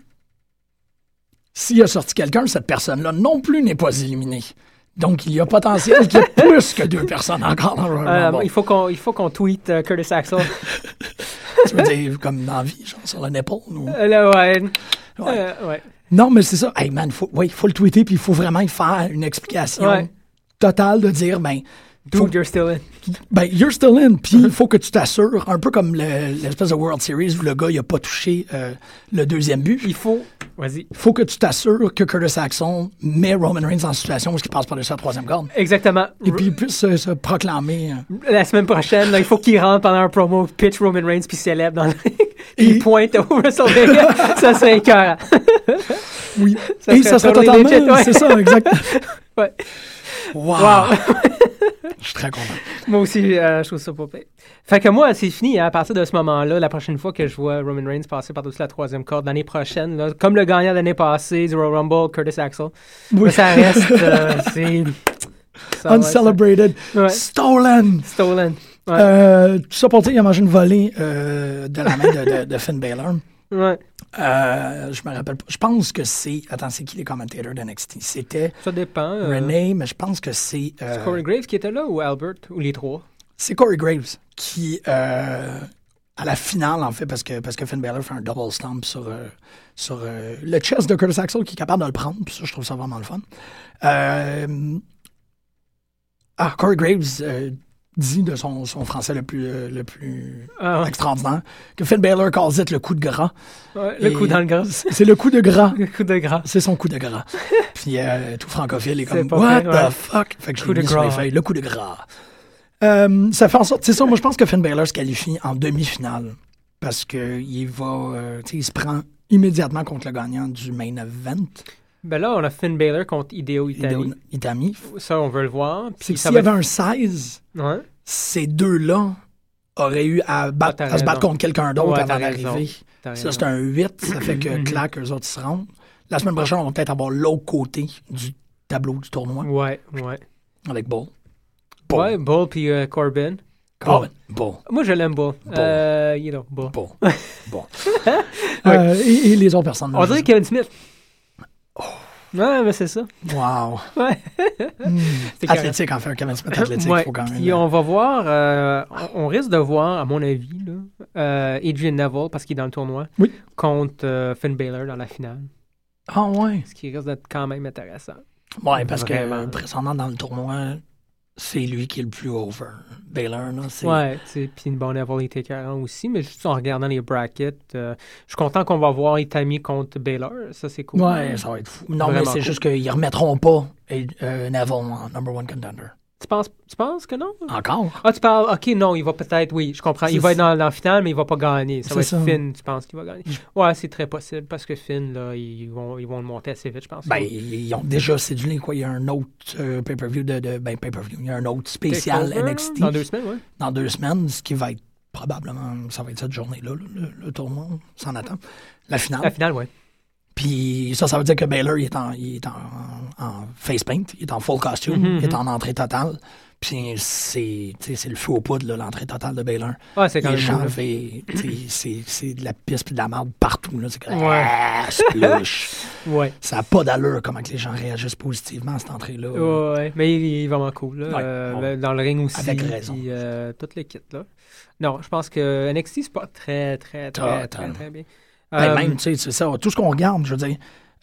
S'il a sorti quelqu'un, cette personne-là non plus n'est pas éliminée. Donc, il y a potentiel qu'il y ait plus que deux personnes encore dans le Euh, il faut qu'on il faut qu'on tweet euh, Curtis Axel. Tu veux dire, comme dans la vie, genre sur le nipple? ou- Euh, ouais. Ouais. Euh, ouais. Non, mais c'est ça. Hey man, ouais, il faut le tweeter, puis il faut vraiment y faire une explication totale de dire, ben, Dude, you're still in. ben, you're still in, puis il faut que tu t'assures, un peu comme le- l'espèce de World Series où le gars, il a pas touché euh, le deuxième but. Il faut. Vas-y. Faut que tu t'assures que Curtis Axel met Roman Reigns en situation où il passe par-dessus la troisième corde. Exactement. Et puis il puisse se, se proclamer. euh, La semaine prochaine, là, il faut qu'il rentre pendant un promo, pitch Roman Reigns, puis célèbre dans le ring. Et- Il pointe au WrestleMania. ça serait écœurant. oui. Ça Et serait ça serait totalement. ouais. C'est ça, exact. Ouais. Wow. Wow. Je suis très content. Moi aussi, euh, je trouve ça pas. Fait que moi, c'est fini. hein. À partir de ce moment-là, la prochaine fois que je vois Roman Reigns passer par-dessus la troisième corde l'année prochaine, là, comme le gagnant de l'année passée du Royal Rumble, Curtis Axel, Oui. là, ça reste. euh, c'est. Uncelebrated. Ouais. Stolen. Stolen. Ouais. Euh, tout ça pour dire, il a mangé une volée euh, de la main de, de, de Finn Balor. Ouais. Euh, je me rappelle pas. Je pense que c'est. Attends, c'est qui les commentateurs de NXT? C'était Ça dépend. euh, René, mais je pense que c'est. euh, c'est Corey Graves qui était là ou Albert ou les trois? C'est Corey Graves qui, à la finale, en fait, parce que, parce que Finn Balor fait un double stomp sur, sur le chest de Curtis Axel qui est capable de le prendre. Puis ça, je trouve ça vraiment le fun. Ah, Corey Graves dit de son, son français le plus, euh, le plus Ah, extraordinaire que Finn Balor calls it le coup de gras. Ouais, le coup dans le gras. C'est le coup de gras. Le coup de gras. C'est son coup de gras. Puis euh, tout francophile est comme What ouais. the fuck? Fait que je l'ai mis sur les gras. feuilles. Le coup de gras. Euh, ça fait en sorte, c'est ça, moi je pense que Finn Balor se qualifie en demi-finale parce que il va, euh, tu sais, il se prend immédiatement contre le gagnant du main event, Ben là, on a Finn Balor contre Hideo Itami. Hideo Itami. Ça, on veut le voir. Puis s'il y va avait être- un 16, Ouais. ces deux-là auraient eu à, battre- Ah, à se battre contre quelqu'un d'autre Ouais, avant d'arriver. Ça, c'est un 8, ça fait que clac, eux autres ils se rendent. La semaine prochaine, on va peut-être avoir l'autre côté du tableau du tournoi Ouais, ouais. avec Bull. Bull. Ouais, Bull puis euh, Corbin. Corbin. Bull. Moi, je l'aime Bull. Bull. Euh, you know. Bon. bon. Euh, et, et les autres personnes. On dirait Kevin Smith. Ouais, mais c'est ça. Wow. Ouais. Hmm. Athlétique, en fait, un athlétique, Ouais, faut quand même. Puis on va voir, euh, on, risque de voir, à mon avis, là, euh, Adrian Neville, parce qu'il est dans le tournoi, Oui. contre euh, Finn Balor dans la finale. Ah ouais. Ce qui risque d'être quand même intéressant. Ouais, parce Vraiment. que présentement dans le tournoi, c'est lui qui est le plus over. Baylor, là, c'est. Ouais, puis bon, Neville était écœurant aussi, mais juste en regardant les brackets, euh, je suis content qu'on va voir Itami contre Baylor. Ça, c'est cool. Ouais, ça va être fou. Non, mais c'est cool. juste qu'ils remettront pas euh, Neville en number one contender. Tu penses, tu penses que non? Encore? Ah, tu parles, ok, non, il va peut-être, oui, je comprends. Il va être dans, dans le final, mais il va pas gagner. Ça va être ça. Finn, tu penses qu'il va gagner? Ouais, c'est très possible parce que Finn, là, ils vont, ils vont le monter assez vite, je pense. Ben, ils ont déjà cédulé, quoi. Il y a un autre euh, pay-per-view de, de- Ben, pay-per-view. Il y a un autre spécial NXT Dans deux semaines, ouais. dans deux semaines, ce qui va être probablement. Ça va être cette journée-là, le, le- le tournoi. S'en attend. La finale. La finale, ouais. Puis ça, ça veut dire que Baylor, il est en, il est en, en face paint, il est en full costume, Mhm, il est en entrée totale. Puis c'est, le feu aux poudres, là, l'entrée totale de Baylor. Ouais, c'est quand Les même c'est, de la pisse puis de la merde partout. C'est comme, Ouais. ah, splush. Ouais. Ça n'a pas d'allure comment que les gens réagissent positivement à cette entrée-là. Ouais, ouais, mais il, il est vraiment cool. Là. Ouais, Euh, ouais. Dans le ring aussi. Avec raison. Puis, euh, toute l'équipe, là. Non, je pense que NXT, c'est pas très, très, très, très, très bien. Ben, Euh, même, tu sais, c'est ça. Tout ce qu'on regarde, je veux dire,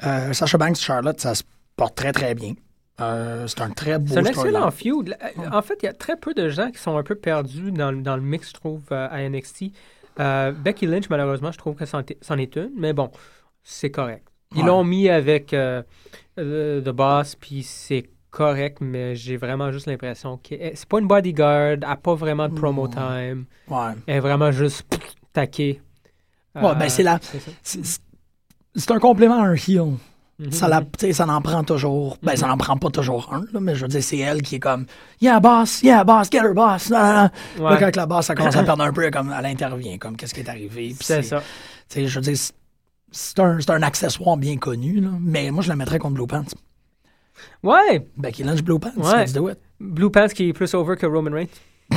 euh, Sasha Banks, Charlotte, ça se porte très, très bien. Euh, c'est un très beau C'est un excellent feud. En fait, il y a très peu de gens qui sont un peu perdus dans, le- dans le mix, je trouve, à NXT. Euh, Becky Lynch, malheureusement, je trouve que c'en est, une, mais bon, c'est correct. Ils Ouais. l'ont mis avec euh, The Boss, puis c'est correct, mais j'ai vraiment juste l'impression que eh, c'est pas une bodyguard, elle n'a pas vraiment de promo Mm. time, Ouais. elle est vraiment juste taquée. Ouais, ben, c'est la- c'est un complément à un heel. Mhm. Ça, la, ça en prend toujours. Ben, ça n'en prend pas toujours un, là, mais je veux dire, c'est elle qui est comme Yeah, boss, yeah, boss, get her, boss. Ouais. Là, quand la boss, ça commence à perdre un peu, comme, elle intervient, comme qu'est-ce qui est arrivé. C'est ça. Je veux dire, c'est- un, c'est un accessoire bien connu, là, mais moi, je la mettrais contre Blue Pants. Ouais, Becky Lynch, Blue Pants, Ouais. let's do it. Blue Pants qui est plus over que Roman Reigns.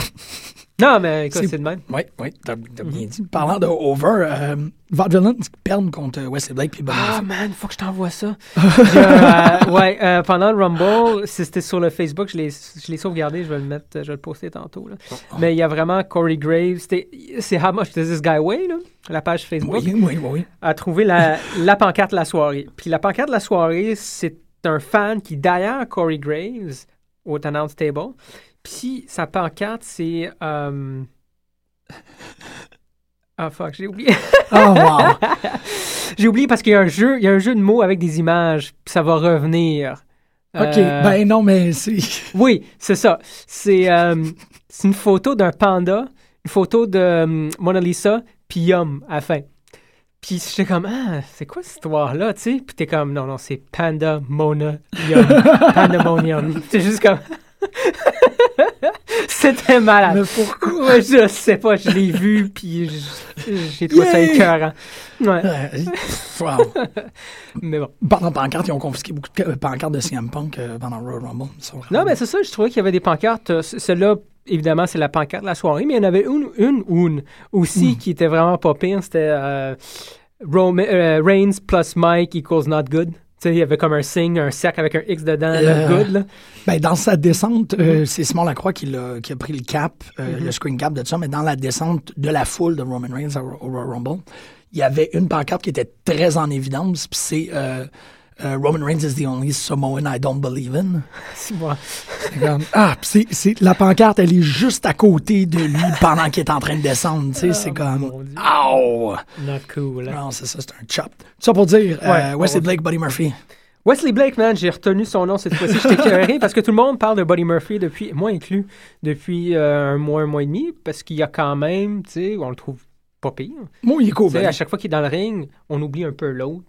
non, mais écoute, C'est- de même. Oui, oui, t'as, t'as bien Mhm. dit. Parlant de over, euh, Vaudevillains perdent contre Wesley Blake puis Ah, man, faut que je t'envoie ça. Je, euh, ouais, euh, pendant le Rumble, si c'était sur le Facebook, je l'ai, sauvegardé, je vais le mettre, je vais le poster tantôt. Là. Mais il y a vraiment Corey Graves, c'est How Much Does This Guy Weigh, là, la page Facebook, Oui, oui, oui. a trouvé la, la pancarte de la soirée. Puis la pancarte de la soirée, c'est un fan qui, derrière Corey Graves, au Announce Table, puis sa pancarte, c'est... euh, Ah, fuck, j'ai oublié. Oh, wow. J'ai oublié parce qu'il y a un jeu, il y a un jeu de mots avec des images, puis ça va revenir. OK, Euh, ben non, mais c'est... Oui, c'est ça. C'est euh, c'est une photo d'un panda, une photo de euh, Mona Lisa, puis Yum à la fin. Puis j'étais comme, ah, c'est quoi cette histoire-là, tu sais? Puis t'es comme, non, non, c'est Panda Mona Yum. Pandemonium. C'est juste comme. C'était malade. Mais pourquoi? Je sais pas, je l'ai vu, puis j'ai trouvé ça écœurant. Ouais, wow. mais bon. Pendant pancarte, ils ont confisqué beaucoup de pancartes de CM Punk euh, pendant Royal Rumble. Non, mais c'est ça, je trouvais qu'il y avait des pancartes. Euh, Celle-là, évidemment, c'est la pancarte de la soirée, mais il y en avait une, une, une aussi qui était vraiment pas pire. C'était euh, euh, Reigns plus Mike equals not good. Tu sais, il y avait comme un signe, un cercle avec un X dedans, Euh, good, là. Ben, dans sa descente, Mm-hmm. euh, c'est Simon Lacroix qui, l'a- qui a pris le cap, euh, le screen cap de ça, mais dans la descente de la foule de Roman Reigns au, au Royal Rumble, il y avait une pancarte qui était très en évidence, puis c'est euh, Roman Reigns is the only Samoan I don't believe in. C'est moi. Comme, ah, c'est, c'est- la pancarte, elle est juste à côté de lui pendant qu'il est en train de descendre, tu sais, c'est Ah, comme, oh! Not cool. hein. Non, c'est ça, c'est un chop. Tout ça pour dire, euh, Ouais, Wesley Blake, Buddy Murphy. Wesley Blake, man, j'ai retenu son nom cette fois-ci. J'étais écœuré parce que tout le monde parle de Buddy Murphy depuis, moi inclus, depuis euh, un mois, un mois et demi, parce qu'il y a quand même, tu sais, on le trouve pas pire. Moi, il est cool, à chaque fois qu'il est dans le ring, on oublie un peu l'autre.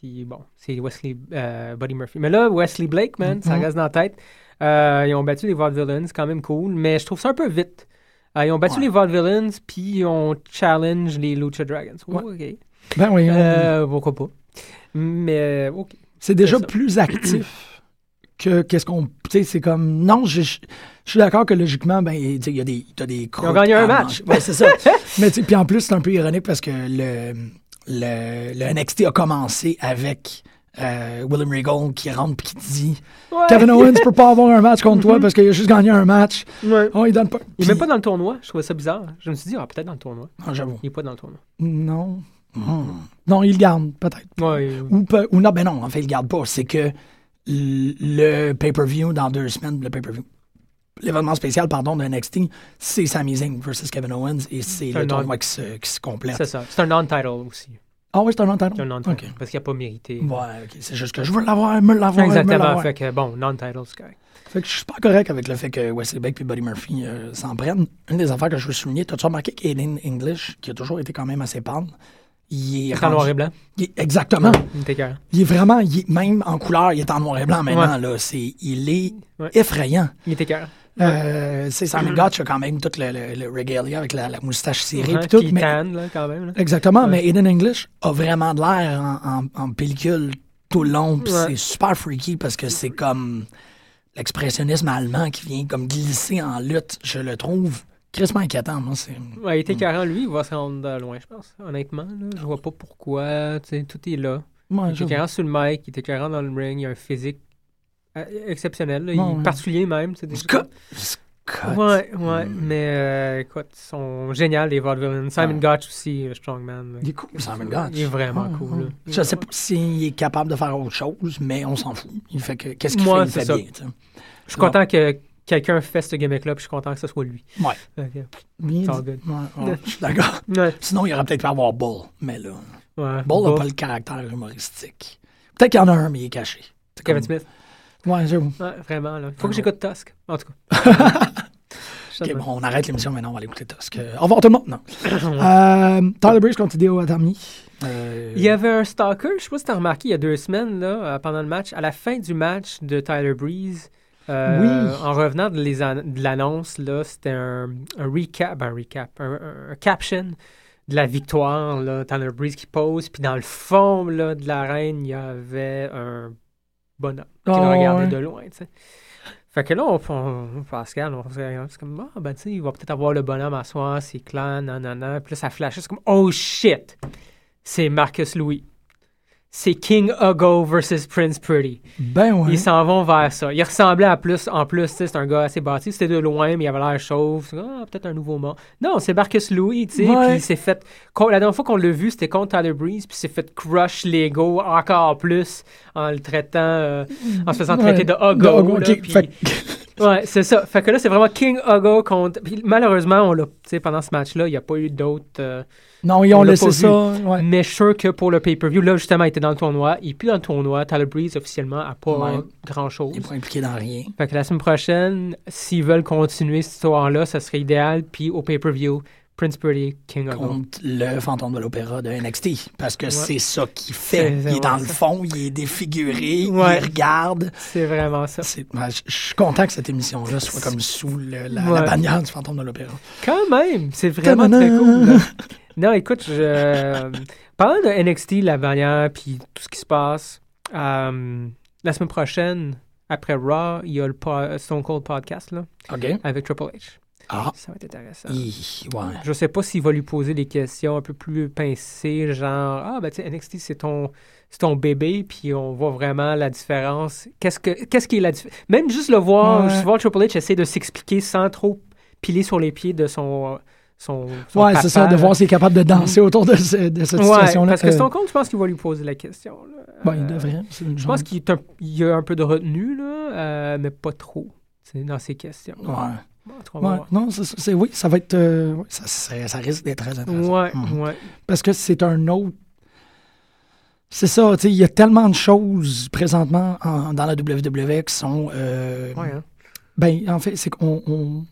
Puis bon, c'est Wesley euh, Buddy Murphy. Mais là, Wesley Blake, man, ça Mhm. reste dans la tête. Euh, ils ont battu les Vaudevillains, c'est quand même cool. Mais je trouve ça un peu vite. Euh, ils ont battu Ouais. les Vaudevillains, puis ils ont challenge les Lucha Dragons. Ouais. OK. Ben oui, on- Euh, pourquoi pas. Mais, OK. c'est déjà plus actif que qu'est-ce qu'on. Tu sais, c'est comme. Non, je, suis d'accord que logiquement, ben, il y a des. T'as des croûtes gagné un à match. Ouais, c'est ça. Mais tu sais, puis en plus, c'est un peu ironique parce que le, le, le NXT a commencé avec. euh, William Regal qui rentre puis qui dit Ouais. Kevin Owens peut pas avoir un match contre toi parce qu'il a juste gagné un match. Ouais. Oh, il donne pas. Il est Puis- même pas dans le tournoi. Je trouvais ça bizarre. Je me suis dit, ah, peut-être dans le tournoi. Ah, j'avoue. Il est pas dans le tournoi. Non. Hmm. Non, il le garde, peut-être. Ouais. Ou, peut- ou non, ben non, en fait, il le garde pas. C'est que le pay-per-view dans deux semaines, le pay-per-view, l'événement spécial, pardon, de NXT, c'est Sami Zayn versus Kevin Owens et c'est le tournoi qui se, qui se complète. C'est ça. C'est un non-title aussi. Ah oui, c'est un non-title? C'est un non-title. Parce qu'il n'a pas mérité. Ouais. C'est juste que je veux l'avoir, me l'avoir, me Exactement. l'avoir. Fait que bon, non-title, c'est correct. Fait que je suis pas correct avec le fait que Wesley Beck et Buddy Murphy euh, s'en prennent. Une des affaires que je veux souligner, t'as-tu remarqué qu'Aiden English, qui a toujours été quand même assez pâle, il est, C'est en noir et blanc. il est- exactement. Il était écœurant. Il est vraiment, il est- même en couleur, il est en noir et blanc maintenant. Là, c'est, il est Ouais. effrayant. Il était écœurant. Euh, c'est Simon Gotch a quand même tout le, le, le regalia avec la, la moustache serrée Ouais, tout, mais là, quand même. là. exactement. Ouais. Mais Aiden English a vraiment de l'air en, en- en pellicule tout le long, Ouais. c'est super freaky parce que c'est comme l'expressionnisme allemand qui vient comme glisser en lutte. Je le trouve crissement inquiétant. Moi, c'est Ouais, il était écœurant, lui. Il va se rendre euh, loin, je pense. Honnêtement, là, je vois pas pourquoi. Tout est là. Il était écœurant sur le mic, il était écœurant dans le ring. Il a un physique exceptionnel. là. Il Ouais, est ouais. particulier même. des- Scott. Scott. Ouais, ouais. Hmm. Mais euh, écoute, ils sont géniaux, les vaudevillains. Simon Ouais. Gotch aussi, euh, Strongman. Il est cool, Simon Gotch. Il est vraiment Ouais, cool. est Je sais pas s'il est capable de faire autre chose, mais on s'en fout. Il fait que qu'est-ce qu'il Moi, fait, il c'est fait ça. bien. tu sais. Je suis content que quelqu'un fasse ce gimmick-là, puis je suis content que ce soit lui. Ouais. Fait Il It's all good. Ouais, ouais, je suis d'accord. Ouais, Sinon, il aurait peut-être pu avoir Bull, mais là, ouais. Bull n'a pas le caractère humoristique. Peut-être qu'il y en a un, mais il est caché. C'est Kevin comme- Smith. Ouais, j'avoue. Ouais, vraiment. Là. Faut que j'écoute Tusk, en tout cas. Ok, bon, on arrête l'émission maintenant, on va aller écouter Tusk. Euh, Au revoir tout le monde. Non. Euh, Tyler Breeze contre Hideo Atami. Euh, Il y avait un stalker, je sais pas si t'as remarqué, il y a deux semaines, là, euh, pendant le match, à la fin du match de Tyler Breeze, euh, Oui. en revenant de, l'annonce, là, c'était un, un recap, ben, un recap, un, un- un caption de la victoire, là, Tyler Breeze qui pose, puis dans le fond là, de l'arène, il y avait un bonhomme qui Ah, le regardait ouais. de loin, tu sais. Fait que là, on, on- Pascal, on se regarde, c'est comme, ah, ben, tu sais, il va peut-être avoir le bonhomme à soir, c'est clair, nanana. Puis là, ça flashait, c'est comme, oh shit! C'est Marcus Louis. C'est King Ugo versus Prince Pretty. Ben ouais. Ils s'en vont vers ça. Il ressemblait à plus, en plus, c'est un gars assez bâti. C'était de loin, mais il avait l'air chauve. Ah, peut-être un nouveau mort. Non, c'est Marcus Louis, tu sais. Ouais. Puis il s'est fait. La dernière fois qu'on l'a vu, c'était contre Tyler Breeze, puis il s'est fait crush l'ego encore plus en le traitant, euh, en se faisant traiter de Ugo. De Ugo, là, ok, puis- fait que- Ouais, c'est ça. Fait que là, c'est vraiment King Ugo contre. Puis malheureusement, on l'a, tu sais, pendant ce match-là, il n'y a pas eu d'autres. euh, Non, ils ont On l'a laissé ça. Ouais. Mais je suis sûr que pour le pay-per-view, là, justement, il était dans le tournoi. Il est plus dans le tournoi. Tyler Breeze, officiellement, n'a pas Ouais. grand-chose. Il n'est pas impliqué dans rien. Fait que la semaine prochaine, s'ils veulent continuer cette histoire-là, ça serait idéal. Puis au pay-per-view, Prince Pretty, King Ugo. contre le fantôme de l'opéra de NXT. Parce que c'est ça qu'il fait. Il est dans le fond, il est défiguré, Ouais. il regarde. C'est vraiment ça. Ben, je je suis content que cette émission-là soit comme sous le- la, Ouais. la bannière du fantôme de l'opéra. Quand même, c'est vraiment très cool. Non, écoute, je... parlant de NXT, la bannière, puis tout ce qui se passe, euh, la semaine prochaine, après Raw, il y a le po- Stone Cold Podcast là, avec Triple H. Ah, Ça va être intéressant. hi, ouais. Je sais pas s'il va lui poser des questions un peu plus pincées, genre Ah, ben tu sais, NXT, c'est ton, c'est ton bébé, puis on voit vraiment la différence. Qu'est-ce, que, qu'est-ce qui est la différence Même juste le voir, Ouais. juste voir Triple H essayer de s'expliquer sans trop piler sur les pieds de son. Son, son Ouais, c'est ça, de voir s'il est capable de danser autour de, ce- de cette Ouais, situation-là. parce que Euh, Stone Cold, je pense qu'il va lui poser la question. là. ben, il Euh, devrait. une Je pense qu'il y a un peu de retenue, là, euh, mais pas trop dans ses questions. Ouais. Non, c'est, oui, ça va être. euh, ça, ça- ça risque d'être très intéressant. Ouais, Mhm. ouais. Parce que c'est un autre. C'est ça, tu sais, il y a tellement de choses présentement en- dans la WWE qui sont. euh, hein. Ben, en fait, c'est qu'on. on-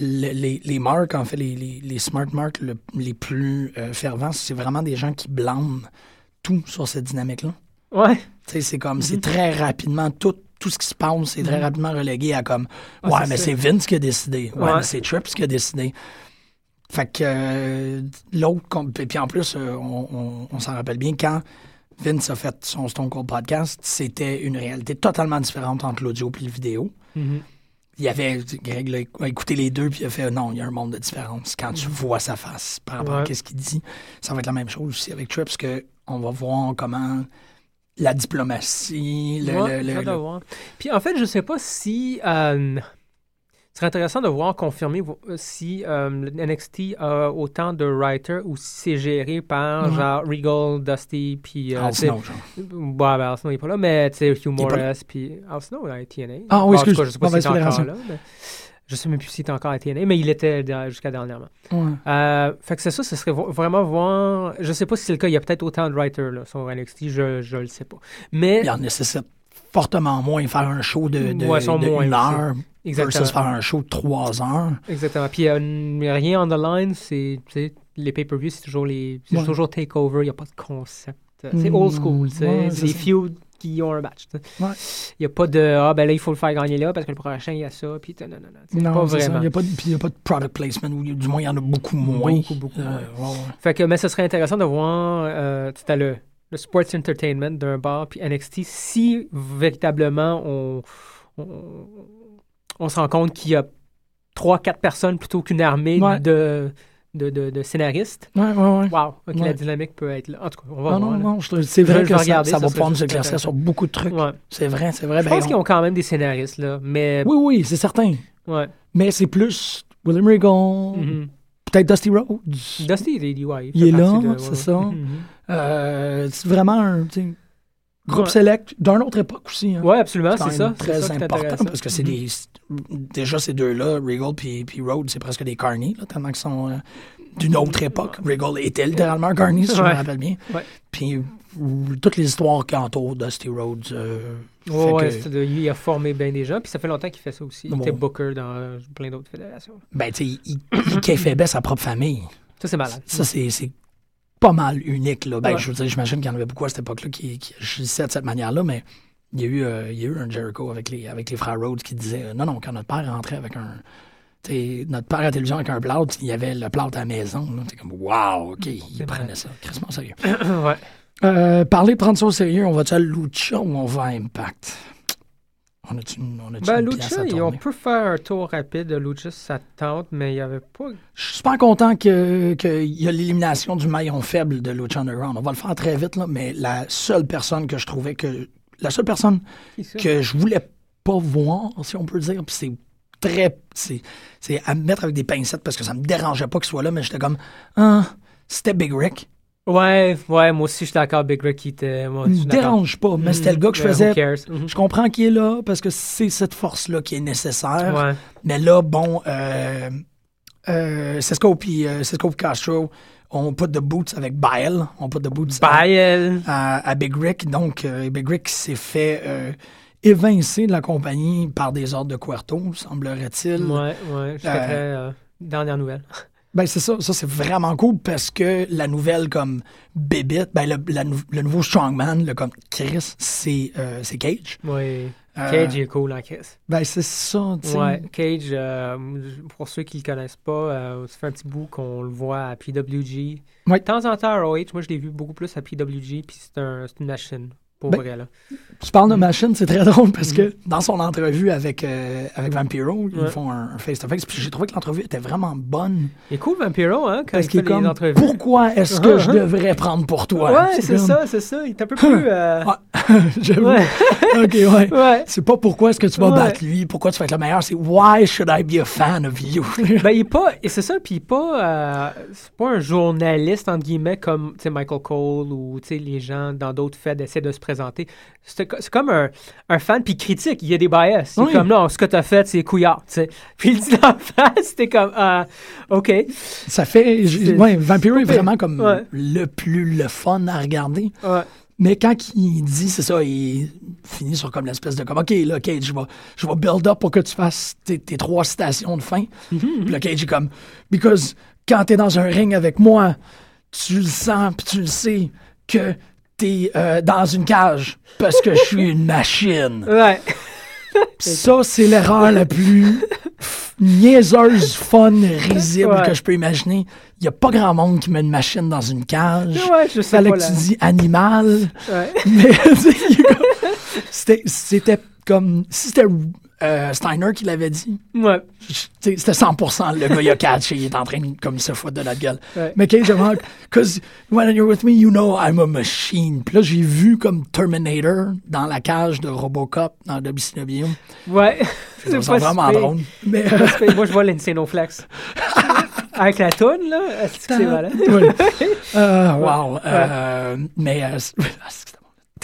le- les, les marques, en fait, les, les, les smart marks le- les plus euh, fervents, c'est vraiment des gens qui blâment tout sur cette dynamique-là. Ouais. Tu sais, c'est comme, c'est très rapidement, tout, tout ce qui se passe, c'est très Mhm. rapidement relégué à comme, Ah, ouais, mais c'est Vince qui a décidé. Ouais, Ouais. mais c'est Trips qui a décidé. Fait que euh, l'autre, puis en plus, euh, on, on- on s'en rappelle bien, quand Vince a fait son Stone Cold Podcast, c'était une réalité totalement différente entre l'audio et le vidéo. Mhm. Il y avait, Greg éc- a écouté les deux, puis il a fait non, il y a un monde de différence. Quand tu vois sa face par rapport Mhm. Ouais. à qu'est-ce qu'il dit, ça va être la même chose aussi avec Trips, que on va voir comment la diplomatie, le, Ouais. Puis en fait, je sais pas si. euh, ce serait intéressant de voir confirmer vo- si euh, NXT a autant de writers ou si c'est géré par genre Regal, Dusty, puis. euh, Snow, genre. Ouais, ben Al Snow, il est pas là, mais tu sais, Hugh là. Morris, puis Al Snow à TNA. Ah oui, Bon, en tout excuse. cas, je sais pas Mauvaise s'il est encore là. mais- Je sais même plus s'il était encore à TNA, mais il était jusqu'à dernièrement. Ouais. Euh, fait que c'est ça, ce serait vraiment voir. Je sais pas si c'est le cas, il y a peut-être autant de writers là, sur NXT, je, je le sais pas. Mais. Il en nécessite fortement moins faire un show de, de, Ouais, ils sont de moins une heure Exactement. versus faire un show de trois heures. Exactement. Puis euh, n- rien on the line, c'est les pay-per-views, c'est toujours les c'est Ouais. toujours takeover, il n'y a pas de concept. C'est Mm, old school, ouais, c'est des feuds qui ont un match. Ouais. Il n'y a pas de ah ben là il faut le faire gagner là parce que le prochain il y a ça puis non non non, Non, pas vraiment. Il n'y a, pas de- puis il y a pas de product placement, ou du moins, il y en a beaucoup moins. Beaucoup, beaucoup Euh, moins. Fait que mais ce serait intéressant de voir euh, tu le le sports entertainment d'un bar puis NXT si véritablement on on, on se rend compte qu'il y a trois quatre personnes plutôt qu'une armée Ouais. de, de, de de scénaristes. Ouais, ouais, ouais. Wow, la dynamique peut être là. En tout cas, on va Non, voir. non, non, c'est vrai que ça, regarder, ça ça va pouvoir nous éclaircir sur beaucoup de trucs. Ouais. C'est vrai, c'est vrai. Je Ben, pense on- qu'ils ont quand même des scénaristes, là. Mais. Oui, oui, c'est certain. Ouais. Mais c'est plus William Regal, Mhm. peut-être Dusty Rhodes. Dusty, il est, ouais, Il est là, c'est ça. Mhm. Euh, c'est vraiment un groupe Ouais. select d'une autre époque aussi. hein. Ouais, absolument, c'est ça. très ça important parce que c'est des. Déjà, ces deux-là, Regal puis, puis Rhodes, c'est presque des carnies, là, tellement qu'ils sont euh, d'une autre époque. Regal était littéralement carny, si je me rappelle bien. Ouais. Puis euh, toutes les histoires qui entourent Dusty Rhodes. euh, fait ouais, que- il a formé bien des gens, puis ça fait longtemps qu'il fait ça aussi. Il Bon. était booker dans euh, plein d'autres fédérations. ben, tu sais, il, il kayfabait sa propre famille. Ça, c'est malade. Ça, c'est pas mal unique. Là. Ben, Ouais. Je j'imagine qu'il y en avait beaucoup à cette époque-là qui, qui agissaient de cette manière-là, mais il y, a eu, euh, il y a eu un Jericho avec les, avec les frères Rhodes qui disait euh, non, non, quand notre père rentrait avec un. notre père à la télévision avec un plâtre, il y avait le plâtre à la maison. C'est comme, wow, OK, il C'est prenait ça. Crissement sérieux. ouais. Euh, parler, prendre ça au sérieux, on va-tu à Lucha ou on va à Impact? On a-tu une, on Ben, une Lucha, à on peut faire un tour rapide de Lucha, ça tente, mais il n'y avait pas. Je suis super content que- qu'il y a l'élimination du maillon faible de Lucha Underground. On va le faire très vite, là, mais la seule personne que je trouvais que. La seule personne que je voulais pas voir, si on peut dire, puis c'est très. C'est c'est à mettre avec des pincettes parce que ça me dérangeait pas qu'il soit là, mais j'étais comme. Ah, c'était Big Rick. Ouais, ouais, moi aussi, je suis d'accord. Big Rick, il était. Moi, Il je me dérange pas, mais c'était le gars que je Mhm. faisais. Mhm. Je comprends qu'il est là parce que c'est cette force-là qui est nécessaire. Ouais. Mais là, bon, euh, euh, Cisco puis euh, Castro, on put the boots avec Bile, on put the boots Bile. à, à Big Rick. Donc, euh, Big Rick s'est fait euh, évincer de la compagnie par des ordres de Cuerto, semblerait-il. Ouais, ouais. Très. euh, dernière nouvelle. Ben, c'est ça. Ça, c'est vraiment cool parce que la nouvelle comme Bébite, ben, le, la le nouveau Strongman, le comme Chris, c'est euh, Cage. Oui. Euh, Cage est cool en Kiss. Ben, c'est ça, tu sais. Ouais, Cage, euh, pour ceux qui le connaissent pas, ça fait un petit bout qu'on le voit à PWG. Ouais. De temps en temps à ROH, moi je l'ai vu beaucoup plus à PWG, puis c'est un, c'est une machine, pour Ben, vrai. Là. Tu parles de Mm. machine, c'est très drôle parce que dans son entrevue avec, euh, avec Vampiro, ils Ouais. font un face-to-face. Puis j'ai trouvé que l'entrevue était vraiment bonne. Il est cool Vampiro, hein, quand Parce il qu'il fait est comme, entrevues. pourquoi est-ce que je devrais prendre pour toi? Ouais, c'est comme- ça, c'est ça. Il est un peu plus. euh, J'avoue. Ouais. OK, ouais. ouais. C'est pas pourquoi est-ce que tu vas battre lui, pourquoi tu vas être le meilleur, c'est why should I be a fan of you? Ben, il est pas. Et c'est ça, puis il est pas. euh, c'est pas un journaliste, entre guillemets, comme tu sais, Michael Cole ou tu sais, les gens dans d'autres faits essaient de se présenter. C'est co- c'est comme un, un fan, puis critique. Il y a des bias. Il est comme, non, ce que t'as fait, c'est couillard, tu. Puis il dit en face, c'était comme, ah, OK. Ça fait. Ouais, Vampiro est vraiment comme Ouais. le plus le fun à regarder. Ouais. Mais quand il dit, c'est ça, il finit sur comme l'espèce de comme, OK, là, Cage, je vais, je vais build up pour que tu fasses tes, tes trois citations de fin. Mhm, Puis le Cage est comme, because quand t'es dans un ring avec moi, tu le sens, puis tu le sais que t'es euh, dans une cage parce que je suis une machine. Ouais. Ça, c'est l'erreur la plus niaiseuse, fun, risible Ouais. que je peux imaginer. Il n'y a pas grand monde qui met une machine dans une cage. Ouais, je sais Fallait pas. que là. tu dis animal. Ouais. Mais c'était, comme. Si c'était euh, Steiner qui l'avait dit, Ouais. c'était 100% le gars, il a il est en train de comme, se foutre de notre gueule. Ouais. Mais Cage vraiment, because when you're with me, you know I'm a machine. Puis là, j'ai vu comme Terminator dans la cage de Robocop dans WCW. Ouais. Pas vraiment drôle. Mais, C'est pire. Moi, je vois l'Insano Flex. Avec la toune, là, est-ce que c'est malade? Ouais. Euh, wow. Euh, mais euh, bon.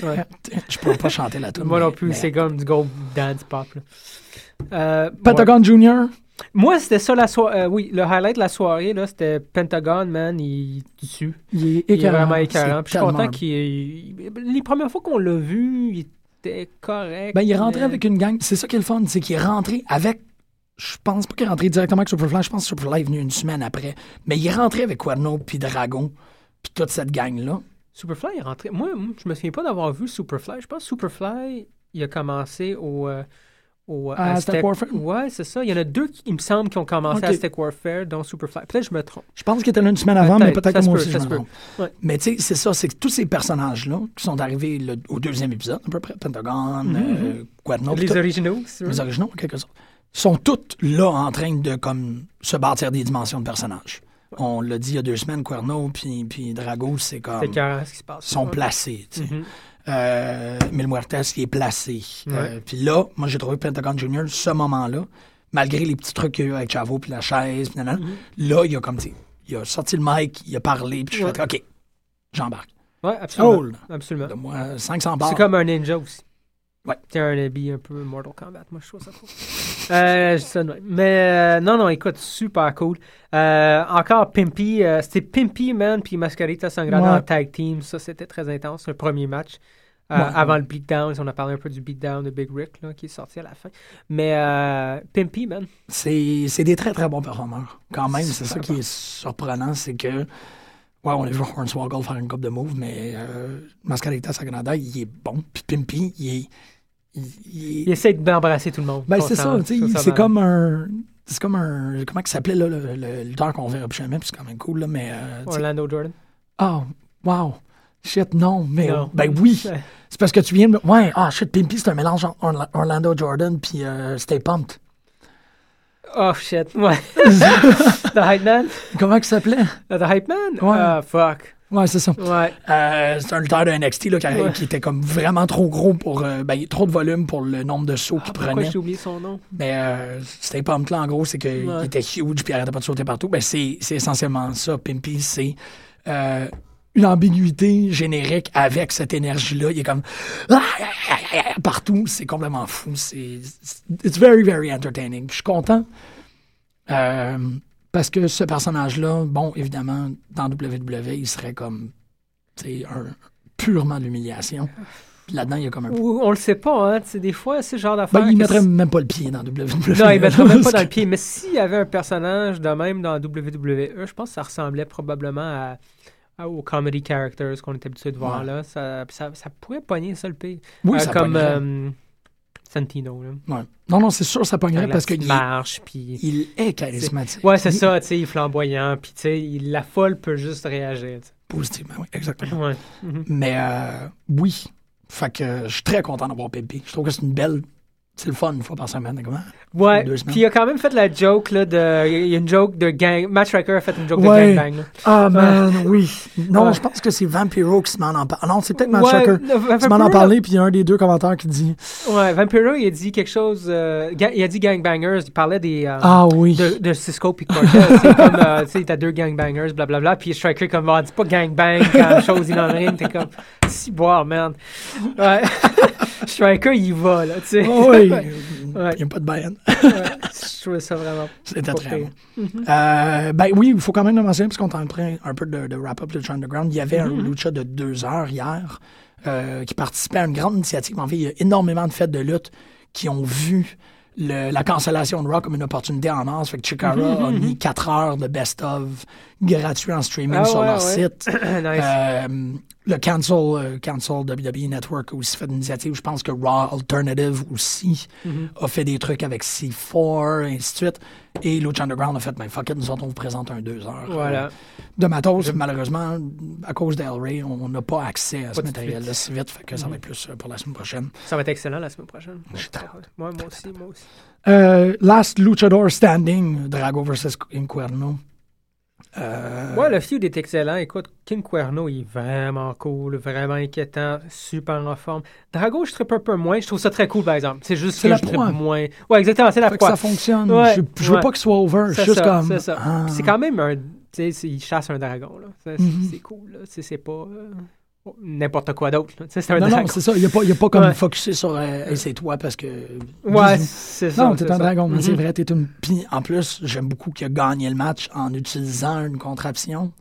Ouais. je pourrais pas chanter la tune. Moi mais- non plus, mais- c'est comme du gold dance pop. Là. Euh, Pentagon Junior? Moi, c'était ça la soirée. oui, le highlight de la soirée, là, c'était Pentagon, man. Il est dessus. Il est, Il est vraiment écœurant. Puis je suis content qu'il. il- Les premières fois qu'on l'a vu, il était correct. Ben, il est rentré mais- avec une gang. C'est ça qui est le fun, c'est qu'il est rentré avec. Je pense pas qu'il est rentré directement avec Superfly. Je pense que Superfly est venu une semaine après. Mais il est rentré avec Cuerno puis Dragon puis toute cette gang-là. Superfly est rentré. Moi, je me souviens pas d'avoir vu Superfly. Je pense que Superfly, il a commencé au. euh, au À Aztec Warfare? Ouais, c'est ça. Il y en a deux, qui, il me semble, qui ont commencé Ok. à Aztec Warfare, dont Superfly. Peut-être que je me trompe. Je pense qu'il était là une semaine avant, mais Peut-être, que moi aussi, je me trompe. Ouais. Mais tu sais, c'est ça, c'est que tous ces personnages-là qui sont arrivés le- au deuxième épisode, à peu près, Pentagon, euh, puis Mhm, Les originaux, c'est les originaux, quelque sorte, sont tous là en train de comme se bâtir des dimensions de personnages. On l'a dit il y a deux semaines, Cuerno puis, puis Drago, c'est comme... C'est carré ce qui se passe. sont placés. tu sais. Euh, Mil Muertes, il est placé. Euh, puis là, moi, j'ai trouvé Pentagon Junior, ce moment-là, malgré les petits trucs qu'il y a eu avec Chavo, puis la chaise, puis nanana, là, il a comme, tu il a sorti le mic, il a parlé, puis je fais, OK, j'embarque. Ouais, absolument. Cool. Absolument. Donne-moi 500 barres. C'est comme un ninja aussi. Ouais. C'est un habit un peu Mortal Kombat, moi je trouve ça cool. euh, ça. Mais euh, non, non, écoute, super cool. Euh, encore Pimpy, euh, c'était Pimpy, man, puis Mascarita Sangrada Ouais. en tag team. Ça, c'était très intense. Le premier match. euh, Ouais. Avant le beatdown, on a parlé un peu du beatdown de Big Rick là, qui est sorti à la fin. Mais euh, Pimpy, man. C'est c'est des très, très bons performeurs. Quand même, c'est ça qui est surprenant, c'est que, ouais, on a vu Hornswoggle faire une coupe de moves, mais euh, Mascarita Sagrada, il est bon. Puis Pimpy, il est... il- il Il essaie d'embrasser tout le monde. Ben, c'est ça, c'est comme un. C'est comme un. Comment il s'appelait, là, le, lutteur qu'on verra plus jamais, puis c'est quand même cool, là, mais. euh, Orlando Jordan. Ah, wow. Shit, non, mais. Ben oui. C'est parce que tu viens de. Ouais, ah, shit, Pimpy, c'est un mélange entre Orla- Orlando Jordan, puis euh, Stay Pumped. Oh shit, ouais. The Hype Man? Comment il s'appelait? The Hype Man? Ouais. Ah, fuck. Ouais, c'est ça. Ouais. Euh, c'est un lutteur de NXT là, qui, Ouais. qui était comme vraiment trop gros pour. euh, ben, trop de volume pour le nombre de sauts Ah, qu'il prenait. j'ai oublié son nom? Mais euh, Pumped, là, en gros, c'est qu'il Ouais. était huge puis il arrêtait pas de sauter partout. Ben, c'est essentiellement ça. Pimpy, c'est euh, une ambiguïté générique avec cette énergie-là. Il est comme ah, partout. C'est complètement fou. C'est it's very, very entertaining. Je suis content euh, parce que ce personnage-là, bon, évidemment, dans WWE, il serait comme tu un purement de l'humiliation. Là-dedans, il y a comme un Ou on le sait pas, hein. Des fois, c'est genre d'affaire. ben, il mettrait si- même pas le pied dans WWE. Non, il mettrait même pas dans le pied. Mais s'il y avait un personnage de même dans WWE, je pense que ça ressemblait probablement à, à- aux comedy characters qu'on est habitué de voir Ouais. là. Ça, ça, ça pourrait pogner ça le pire. Oui, Euh, ça comme Santino, là. Ouais. Non, non, c'est sûr, ça pognerait parce qu'il marche, puis... il est charismatique. Ouais, c'est Il- ça, tu sais, il est flamboyant, puis tu sais, il- la folle peut juste réagir. Positivement, oui, exactement. Ouais. Mhm. Mais euh, oui, fait que je suis très content d'avoir Pimpy. Je trouve que c'est une belle. C'est le fun une fois par semaine. Comment? Ouais, puis il a quand même fait la joke, là, de... Il y a une joke de gang... Matt Striker a fait une joke Ouais. de gangbang. Ah, man, oui. Non, Ouais. je pense que c'est Vampiro qui se m'en en parle. Non, c'est peut-être Matt Vampiro, Tu m'en en là- parlé, puis il y a un des deux commentaires qui dit Ouais, Vampiro, il a dit quelque chose... euh, il a dit gangbangers, il parlait des... euh, Ah oui. de, de Cisco puis Cortez. c'est comme, euh, tu sais, t'as deux gangbangers, blablabla. Puis Striker, comme, ah, dis pas gangbang quand chose il en ring. T'es comme, si boire, man. Ouais. Striker, il va, là, tu sais. Ah oui. Il n'y a pas de. Ouais. Je trouvais ça vraiment. C'était très bon. Euh, ben oui, il faut quand même le mentionner, parce qu'on est en train un peu de, de wrap-up Lucha Underground. Il y avait un Lucha de deux heures hier euh, qui participait à une grande initiative. En fait, il y a énormément de fêtes de lutte qui ont vu le- la cancellation de Raw comme une opportunité en masse. Fait que Chikara a mis quatre heures de best-of gratuit en streaming Ah sur ouais, leur ouais. site. nice. Euh, le Cancel, euh, Cancel WWE Network a aussi fait une initiative. Je pense que Raw Alternative aussi Mhm. a fait des trucs avec C4, et ainsi de suite. Et Lucha Underground a fait, ben fuck it, nous autres, on vous présente un deux heures. Voilà. de matos. Malheureusement, à cause d'El Rey, on n'a pas accès à ce Pas matériel-là si vite. Fait que ça va Mhm. être plus euh, pour la semaine prochaine. Ça va être excellent la semaine prochaine. J'ai très hâte. Ouais, moi aussi, moi aussi. Euh, last Luchador Standing, Drago versus Incuerno. Euh, Ouais, le feud est excellent. Écoute, King Cuerno, il est vraiment cool, vraiment inquiétant, super en forme. Drago, je trippe un peu moins. Je trouve ça très cool, par exemple. C'est juste C'est que la je trippe moins. Ouais, exactement, c'est la fait que ça fonctionne. Ouais, je, je veux ouais. pas qu'il soit over. Je C'est suis juste ça, comme. c'est ça. ah. C'est quand même un. Tu sais, il chasse un dragon, là. C'est Mhm. c'est cool, là. C'est pas. euh, n'importe quoi d'autre. un Non, dragon. non, c'est ça. Il n'y a, pas- il y a pas comme Ouais. focusé sur euh, c'est toi parce que. Ouais, c'est ça. Non, t'es un ça. dragon, mais c'est Mhm. vrai, t'es une. Puis en plus, j'aime beaucoup qu'il a gagné le match en utilisant une contraption.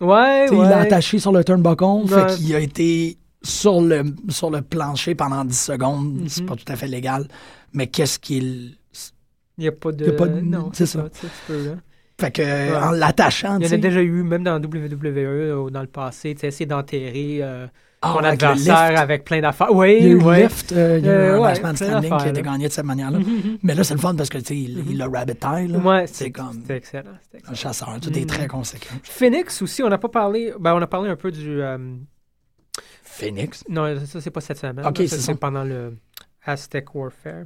Ouais, Tu sais, ouais. Il l'a attaché sur le turnbuckle, Ouais. fait qu'il a été sur le, sur le plancher pendant 10 secondes. C'est Mhm. pas tout à fait légal. Mais qu'est-ce qu'il. Il n'y a pas de. Il y a pas de- Non, c'est ça. ça. tu peux, là. Fait que, en l'attachant, Il y en a déjà eu, même dans WWE euh, dans le passé, tu sais, essayer d'enterrer euh, Ah, avec adversaire avec plein d'affaires. Oui, Il y a eu le ouais. lift, euh, il y a eu Euh, un ouais, last man plein standing qui a été gagné de cette manière-là. Mais là, c'est le fun parce que, tu sais, il, Mhm. il a rabbit. Ouais, c'est comme excellent. excellent. un chasseur. Tout est Mhm. très conséquent. Phoenix aussi, on n'a pas parlé. Ben, on a parlé un peu du. euh, Phoenix? non, ça, c'est pas cette semaine. Ok, là, c'est ça. c'est pendant le Aztec Warfare.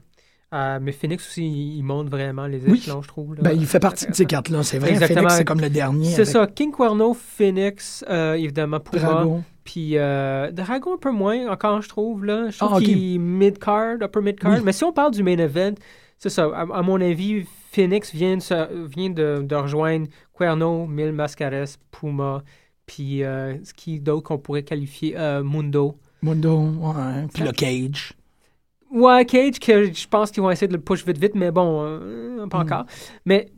Euh, mais Phoenix aussi, il, monte vraiment les Oui. échelons, je trouve. là. Ben, il fait partie de ces quatre-là. C'est vrai. Exactement. Phoenix, c'est comme le dernier. C'est avec ça, King Cuerno, Phoenix, euh, évidemment, Puma. Dragon. Puis euh, Dragon un peu moins encore, je trouve. Là. Je trouve Ah, qu'il est mid-card, upper mid-card. Oui. Mais si on parle du main event, c'est ça. À, à mon avis, Phoenix vient de, vient de, de rejoindre Cuerno, Mil Mascares, Puma, puis euh, ce qui d'autre qu'on pourrait qualifier Mundo. Mundo, ouais. Puis le Cage. Ouais, Cage, que je pense qu'ils vont essayer de le push vite vite, mais bon, euh, pas Mm. encore. Mais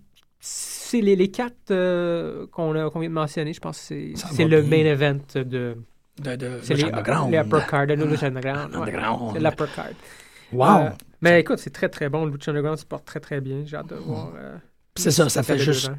c'est les, les quatre euh, qu'on a- qu'on vient de mentionner, je pense que c'est le bien. main event de. De, de, C'est les, Underground. les upper card, de Lucha Underground. Ah, ouais. C'est l'upper card. Wow. Euh, mais écoute, c'est très très bon. Lucha Underground se porte très très bien. J'ai hâte de voir. euh, c'est ça, ça fait juste.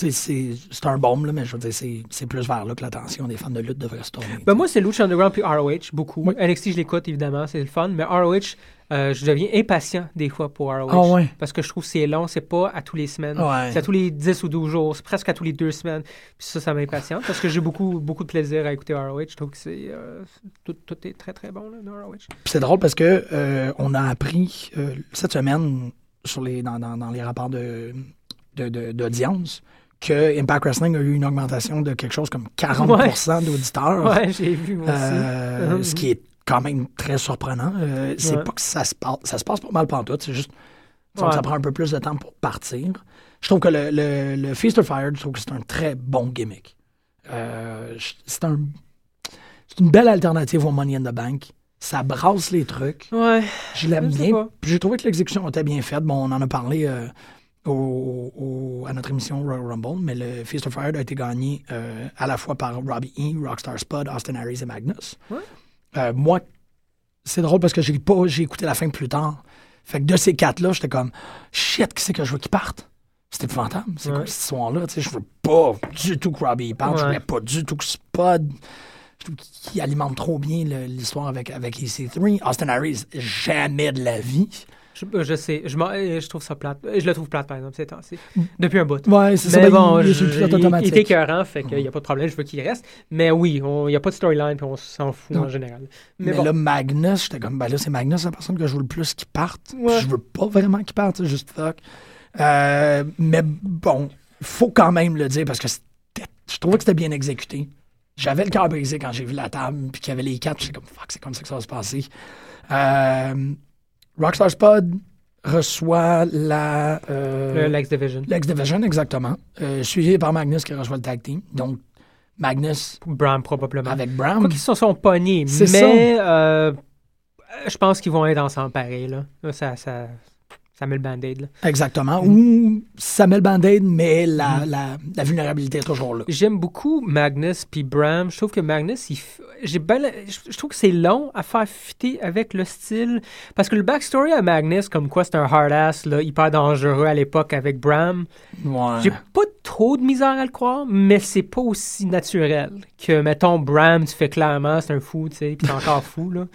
C'est un bombe, là, mais je veux dire, c'est c'est plus vers là que l'attention des fans de lutte devrait se tourner. Ben moi, c'est Lucha Underground puis ROH, beaucoup. Oui. NXT, je l'écoute évidemment, c'est le fun. Mais ROH, euh, je deviens impatient des fois pour ROH. Ah ouais? Parce que je trouve que c'est long, c'est pas à tous les semaines. Ouais. C'est à tous les 10 ou 12 jours, c'est presque à tous les deux semaines. Puis ça, ça m'impatiente parce que j'ai beaucoup, beaucoup de plaisir à écouter ROH. Je trouve que c'est euh, tout, tout est très très bon là, dans ROH. C'est drôle parce que euh, on a appris cette semaine sur les, dans, dans- dans les rapports de, d'audience que Impact Wrestling a eu une augmentation de quelque chose comme 40% d'auditeurs. Ouais, j'ai vu moi aussi. Euh, Mhm. Ce qui est quand même très surprenant. Euh, c'est Ouais. pas que ça se passe, ça se passe pas mal pantoute, c'est juste Ouais. ça prend un peu plus de temps pour partir. Je trouve que le, le, le Feast or Fire, je trouve que c'est un très bon gimmick. Euh, c'est un c'est une belle alternative au Money in the Bank. Ça brasse les trucs. Ouais, Je l'aime bien. J'ai trouvé que l'exécution était bien faite. Bon, on en a parlé euh, au- au- à notre émission Royal Rumble, mais le Feast of Fire a été gagné euh, à la fois par Robbie E., Rockstar Spud, Austin Harris et Magnus. Ouais. Euh, moi, c'est drôle parce que j'ai pas j'ai écouté la fin plus tard. Fait que de ces quatre-là, j'étais comme shit, qui c'est que je veux qu'ils partent? C'est épouvantable. C'est quoi cette histoire-là? Tu sais, Je veux pas du tout que Robbie parte. Je Ouais. voulais pas du tout que Spud. Je trouve qu'il alimente trop bien l'histoire avec, avec EC3. Austin Harris, jamais de la vie. Je, je sais. Je, euh, je trouve ça plate. Je le trouve plate, par exemple, ces temps-ci. Depuis un bout. Ouais, c'est ça. Mais bon, il, je- il- est écœurant, fait qu'il n'y a pas de problème, je veux qu'il reste. Mais oui, il n'y a pas de storyline, puis on s'en fout Non. en général. Mais, Mais, bon, là, Magnus, j'étais comme, ben là, c'est Magnus, la personne que je veux le plus qui parte. Ouais. Je veux pas vraiment qu'il parte, c'est juste fuck. Euh, mais bon, faut quand même le dire parce que je trouvais que c'était bien exécuté. J'avais le cœur brisé quand j'ai vu la table, puis qu'il y avait les quatre, j'étais comme, fuck, c'est comme ça que ça va se passer. Euh, Rockstar Spud reçoit la. euh, le Lex Division. L'X Division, exactement. Euh, suivi par Magnus qui reçoit le tag team. Donc, Magnus Bram, probablement. avec Brown. Quoi qu'ils se sont pognés, mais euh, je pense qu'ils vont être ensemble pareil. Là. Là, ça, ça, ça met le band-aid. là. Exactement. Mm. Ou ça met le band-aid, mais la, la, la vulnérabilité est toujours là. J'aime beaucoup Magnus puis Bram. Je trouve que Magnus, il f- j'ai ben la- je trouve que c'est long à faire fitter avec le style. Parce que le backstory à Magnus, comme quoi c'est un hard-ass hyper dangereux à l'époque avec Bram, Ouais. j'ai pas trop de misère à le croire, mais c'est pas aussi naturel que, mettons, Bram, tu fais clairement, c'est un fou, tu sais, puis c'est encore fou, là.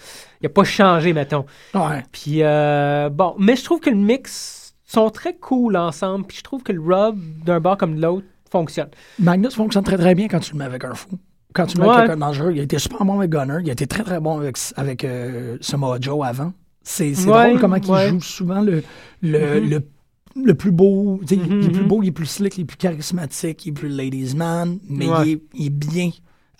Il a pas changé, mettons. Ouais. Puis, euh, bon, mais je trouve que le mix sont très cool ensemble, puis je trouve que le rub d'un bord comme de l'autre fonctionne. Magnus fonctionne très très bien quand tu le mets avec un fou. Quand tu le mets Ouais. avec quelqu'un dangereux, il a été super bon avec Gunner, il a été très très bon avec, avec euh, Samoa Joe avant. C'est Ouais, drôle comment il ouais. joue souvent le, le, Mhm. le, le plus beau. sais, Il est Mhm, plus mhm. beau, il est plus slick, il est plus charismatique, il est plus ladies man, mais Ouais. il, est, il est bien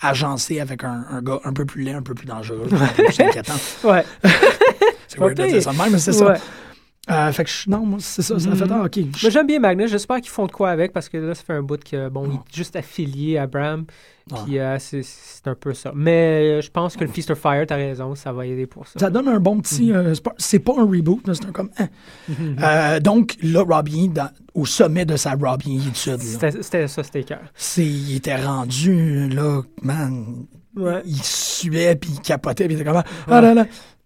agencé avec un, un gars un peu plus laid, un peu plus dangereux, un peu plus inquiétant. Ouais. C'est weird de Ok. dire ça de même, mais c'est ça. Euh, fait que je- non, moi, c'est ça. Ça fait, ah, OK. Moi, j'aime bien Magnus. J'espère qu'ils font de quoi avec parce que là, ça fait un bout que, bon, il est juste affilié à Bram. Puis euh, c'est- un peu ça. Mais euh, je pense que le Feast of Fire, t'as raison, ça va aider pour ça. Ça donne un bon petit. euh, c'est pas- c'est pas un reboot, c'est un comme. hein. Mhm. Euh, donc, là, Robbie, dans- au sommet de sa Robbie étude, là, C'était c'était ça, c'était cœur. il était rendu, là, man, Ouais. il suait, puis il capotait, puis il était comme, ah là là.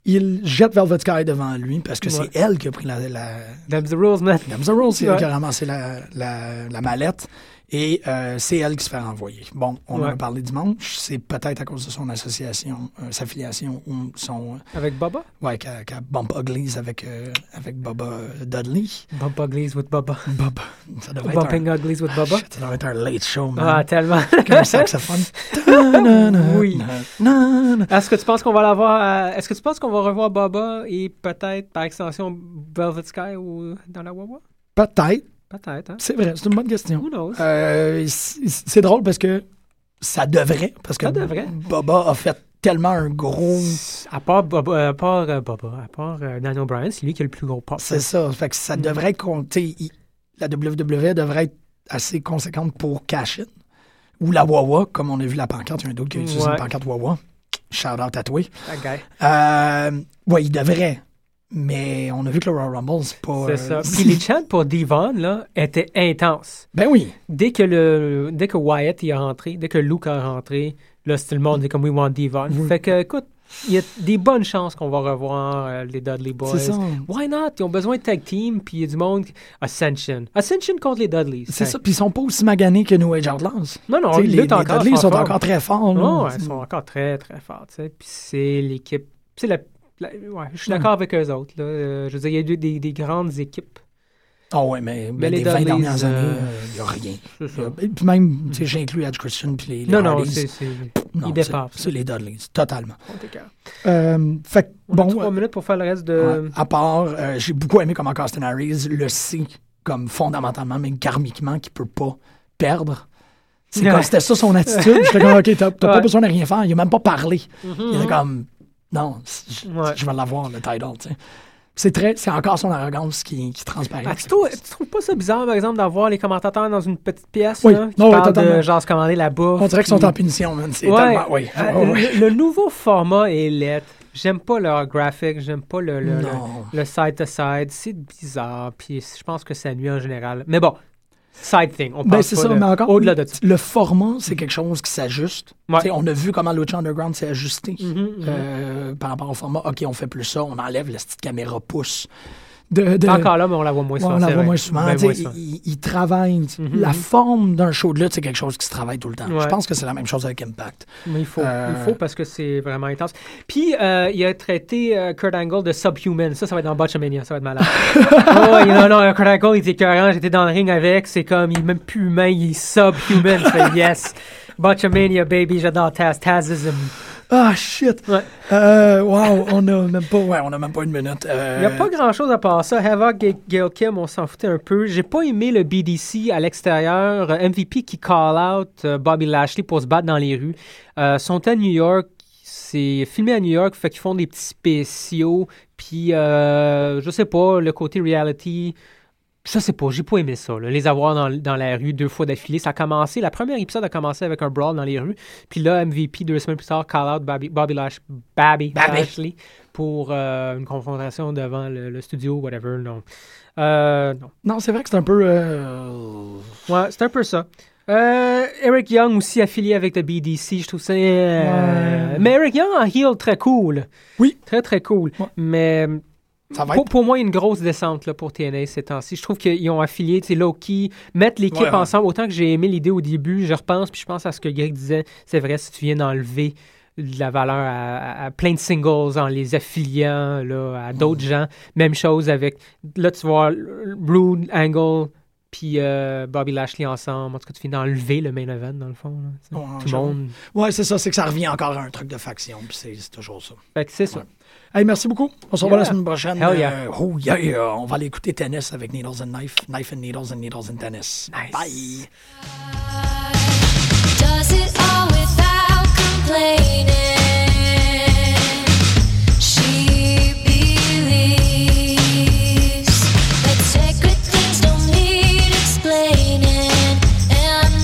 Il jette Velvet Sky devant lui parce que Ouais. c'est elle qui a pris la. la Them's the rules, man. Them's the rules, c'est elle qui a ramassé la, la, la mallette. Et euh, c'est elle qui se fait renvoyer. Bon, on en Ouais. a parlé dimanche. C'est peut-être à cause de son association, euh, sa filiation ou son. Avec Baba? Ouais, qu'elle qu'elle bump uglies avec, euh, avec Baba euh, Dudley. Bump Uglies with Baba. Baba. Ça devrait être un, Bumping Uglies with Baba. Ça devrait être un late show, man. Ah, tellement. Un saxophone. Oui. Est-ce que tu penses qu'on va l'avoir Est-ce que tu penses qu'on va revoir Baba et peut-être par extension Velvet Sky ou dans la Wawa? Peut-être. Peut-être, hein? C'est vrai, c'est une bonne question. Euh, c'est drôle parce que ça devrait. Parce que devrait. Baba a fait tellement un gros. À part Baba, à part, euh, à part euh, Daniel Bryan, c'est lui qui a le plus gros pop. C'est ça. Fait que ça Mm. devrait compter. il- La WWE devrait être assez conséquente pour cash it. Ou la Wawa, comme on a vu la pancarte. Il y a un d'autre qui a utilisé Ouais. une pancarte Wawa. Shout out à toi. Guy. Euh, ouais, il devrait. Mais on a vu que le Royal Rumble, c'est pas. C'est euh, ça. Puis les chants pour Devon, là, étaient intenses. Ben oui. Dès que le, dès que Wyatt y est rentré, dès que Luke est rentré, là, c'était le monde dit comme We want Devon. Oui. Fait que, écoute, il y a des bonnes chances qu'on va revoir euh, les Dudley Boys. C'est ça. Why not? Ils ont besoin de tag team, puis il y a du monde. Ascension. Ascension contre les Dudleys. C'est ça. Puis ils sont pas aussi maganés que New Age Outlaws. Non, non, les, les sont encore très forts. là. Non, ils sont encore très, très forts. Puis c'est l'équipe. C'est la- ouais, je suis d'accord avec eux autres, là. Euh, je veux dire, il y a eu des, des grandes équipes. Ah ouais, mais, mais les les 20 Dudleys, dernières euh, années, il n'y a rien. C'est ça. Y a- Et puis même, tu sais, j'inclus Edge Christian puis les, les Non, non, c'est. Non, ils c'est- les Dudleys, totalement. Euh, fait que, On a bon, trois euh, minutes pour faire le reste de. ouais, à part, euh, j'ai beaucoup aimé comment Harris le sait, comme fondamentalement, mais karmiquement, qu'il peut pas perdre. C'est Ouais. comme c'était ça son attitude. J'étais comme, OK, t'as t'as pas Ouais. besoin de rien faire. Il a même pas parlé. Mhm, Il était comme, non, je, Ouais. je vais l'avoir, le title, tu sais. C'est très, c'est encore son arrogance qui, qui transparaît. Ah, tu, trouves, tu trouves pas ça bizarre, par exemple, d'avoir les commentateurs dans une petite pièce Oui. là, qui Non, parlent de genre se commander la bouffe? On dirait qu'ils sont en punition, man. C'est Ouais. tellement, oui. Euh, ouais. le, le nouveau format est laid. J'aime pas leur graphique, j'aime pas le, le, le side-to-side. C'est bizarre, puis je pense que ça nuit en général. Mais bon, side thing. On Ben, c'est ça, de- mais encore, Au-delà de ça. le format, c'est quelque chose qui s'ajuste. Ouais. On a vu comment Lucha Underground s'est ajusté Mhm, mhm. euh, par rapport au format. OK, on fait plus ça, on enlève la petite caméra pouce. De, de- Encore là, mais on la voit moins Ouais, souvent. on la voit vrai. moins souvent. Ben, moins souvent. ils travaillent. Mhm, La forme d'un show de lutte, c'est quelque chose qui se travaille tout le temps. Ouais. Je pense que c'est la même chose avec Impact. Mais il faut, Euh, il faut parce que c'est vraiment intense. Puis, euh, il a traité euh, Kurt Angle de subhuman. Ça, ça va être dans Botchamania. Ça va être malade. oh, non, non, Kurt Angle, il était écœurant. J'étais dans le ring avec. C'est comme, il est même plus humain, il est subhuman. Je fais yes. Botchamania, baby, j'adore Taz. Tazism. Ah, shit! Ouais. Euh, wow, on a même pas, ouais, on a même pas une minute. Euh, Il n'y a pas grand chose à part ça. Havoc et Gail Kim, on s'en foutait un peu. J'ai pas aimé le BDC à l'extérieur. Euh, MVP qui call out Bobby Lashley pour se battre dans les rues. Euh, sont à New York. C'est filmé à New York, fait qu'ils font des petits spéciaux. Puis, euh, je sais pas, le côté reality. Je sais pas, j'ai pas aimé ça. là. Les avoir dans, dans la rue deux fois d'affilée. Ça a commencé, la première épisode a commencé avec un brawl dans les rues. Puis là, MVP, deux semaines plus tard, call out Bobby, Bobby, Lash- Bobby. Lashley pour euh, une confrontation devant le, le studio, whatever. Non. Euh, non. Non, c'est vrai que c'est un peu. euh, Ouais, c'est un peu ça. Eric Young aussi affilié avec le BDC, je trouve ça. Ouais. Mais Eric Young en heel très cool. Oui. Très très cool. Ouais. Mais Ça va pour, être. pour moi, il y a une grosse descente là, pour TNA ces temps-ci. Je trouve qu'ils ont affilié, Loki, mettre l'équipe Ouais, ouais. ensemble. Autant que j'ai aimé l'idée au début, je repense, puis je pense à ce que Greg disait. C'est vrai, si tu viens d'enlever de la valeur à, à- à plein de singles en les affiliant là, à d'autres Mm. gens. Même chose avec, là, tu vois, Brood, Angle, puis euh, Bobby Lashley ensemble. En tout cas, tu finis d'enlever le main event, dans le fond. là. Ouais, Tout le monde. Ouais, c'est ça, c'est que ça revient encore à un truc de faction, puis c'est c'est toujours ça. Fait que c'est ça. Hey, merci beaucoup. On se revoit la semaine prochaine. Hell yeah. Euh, oh yeah, on va aller écouter tennis avec Needles and Knife. Knife and Needles and Needles and Tennis. Bye.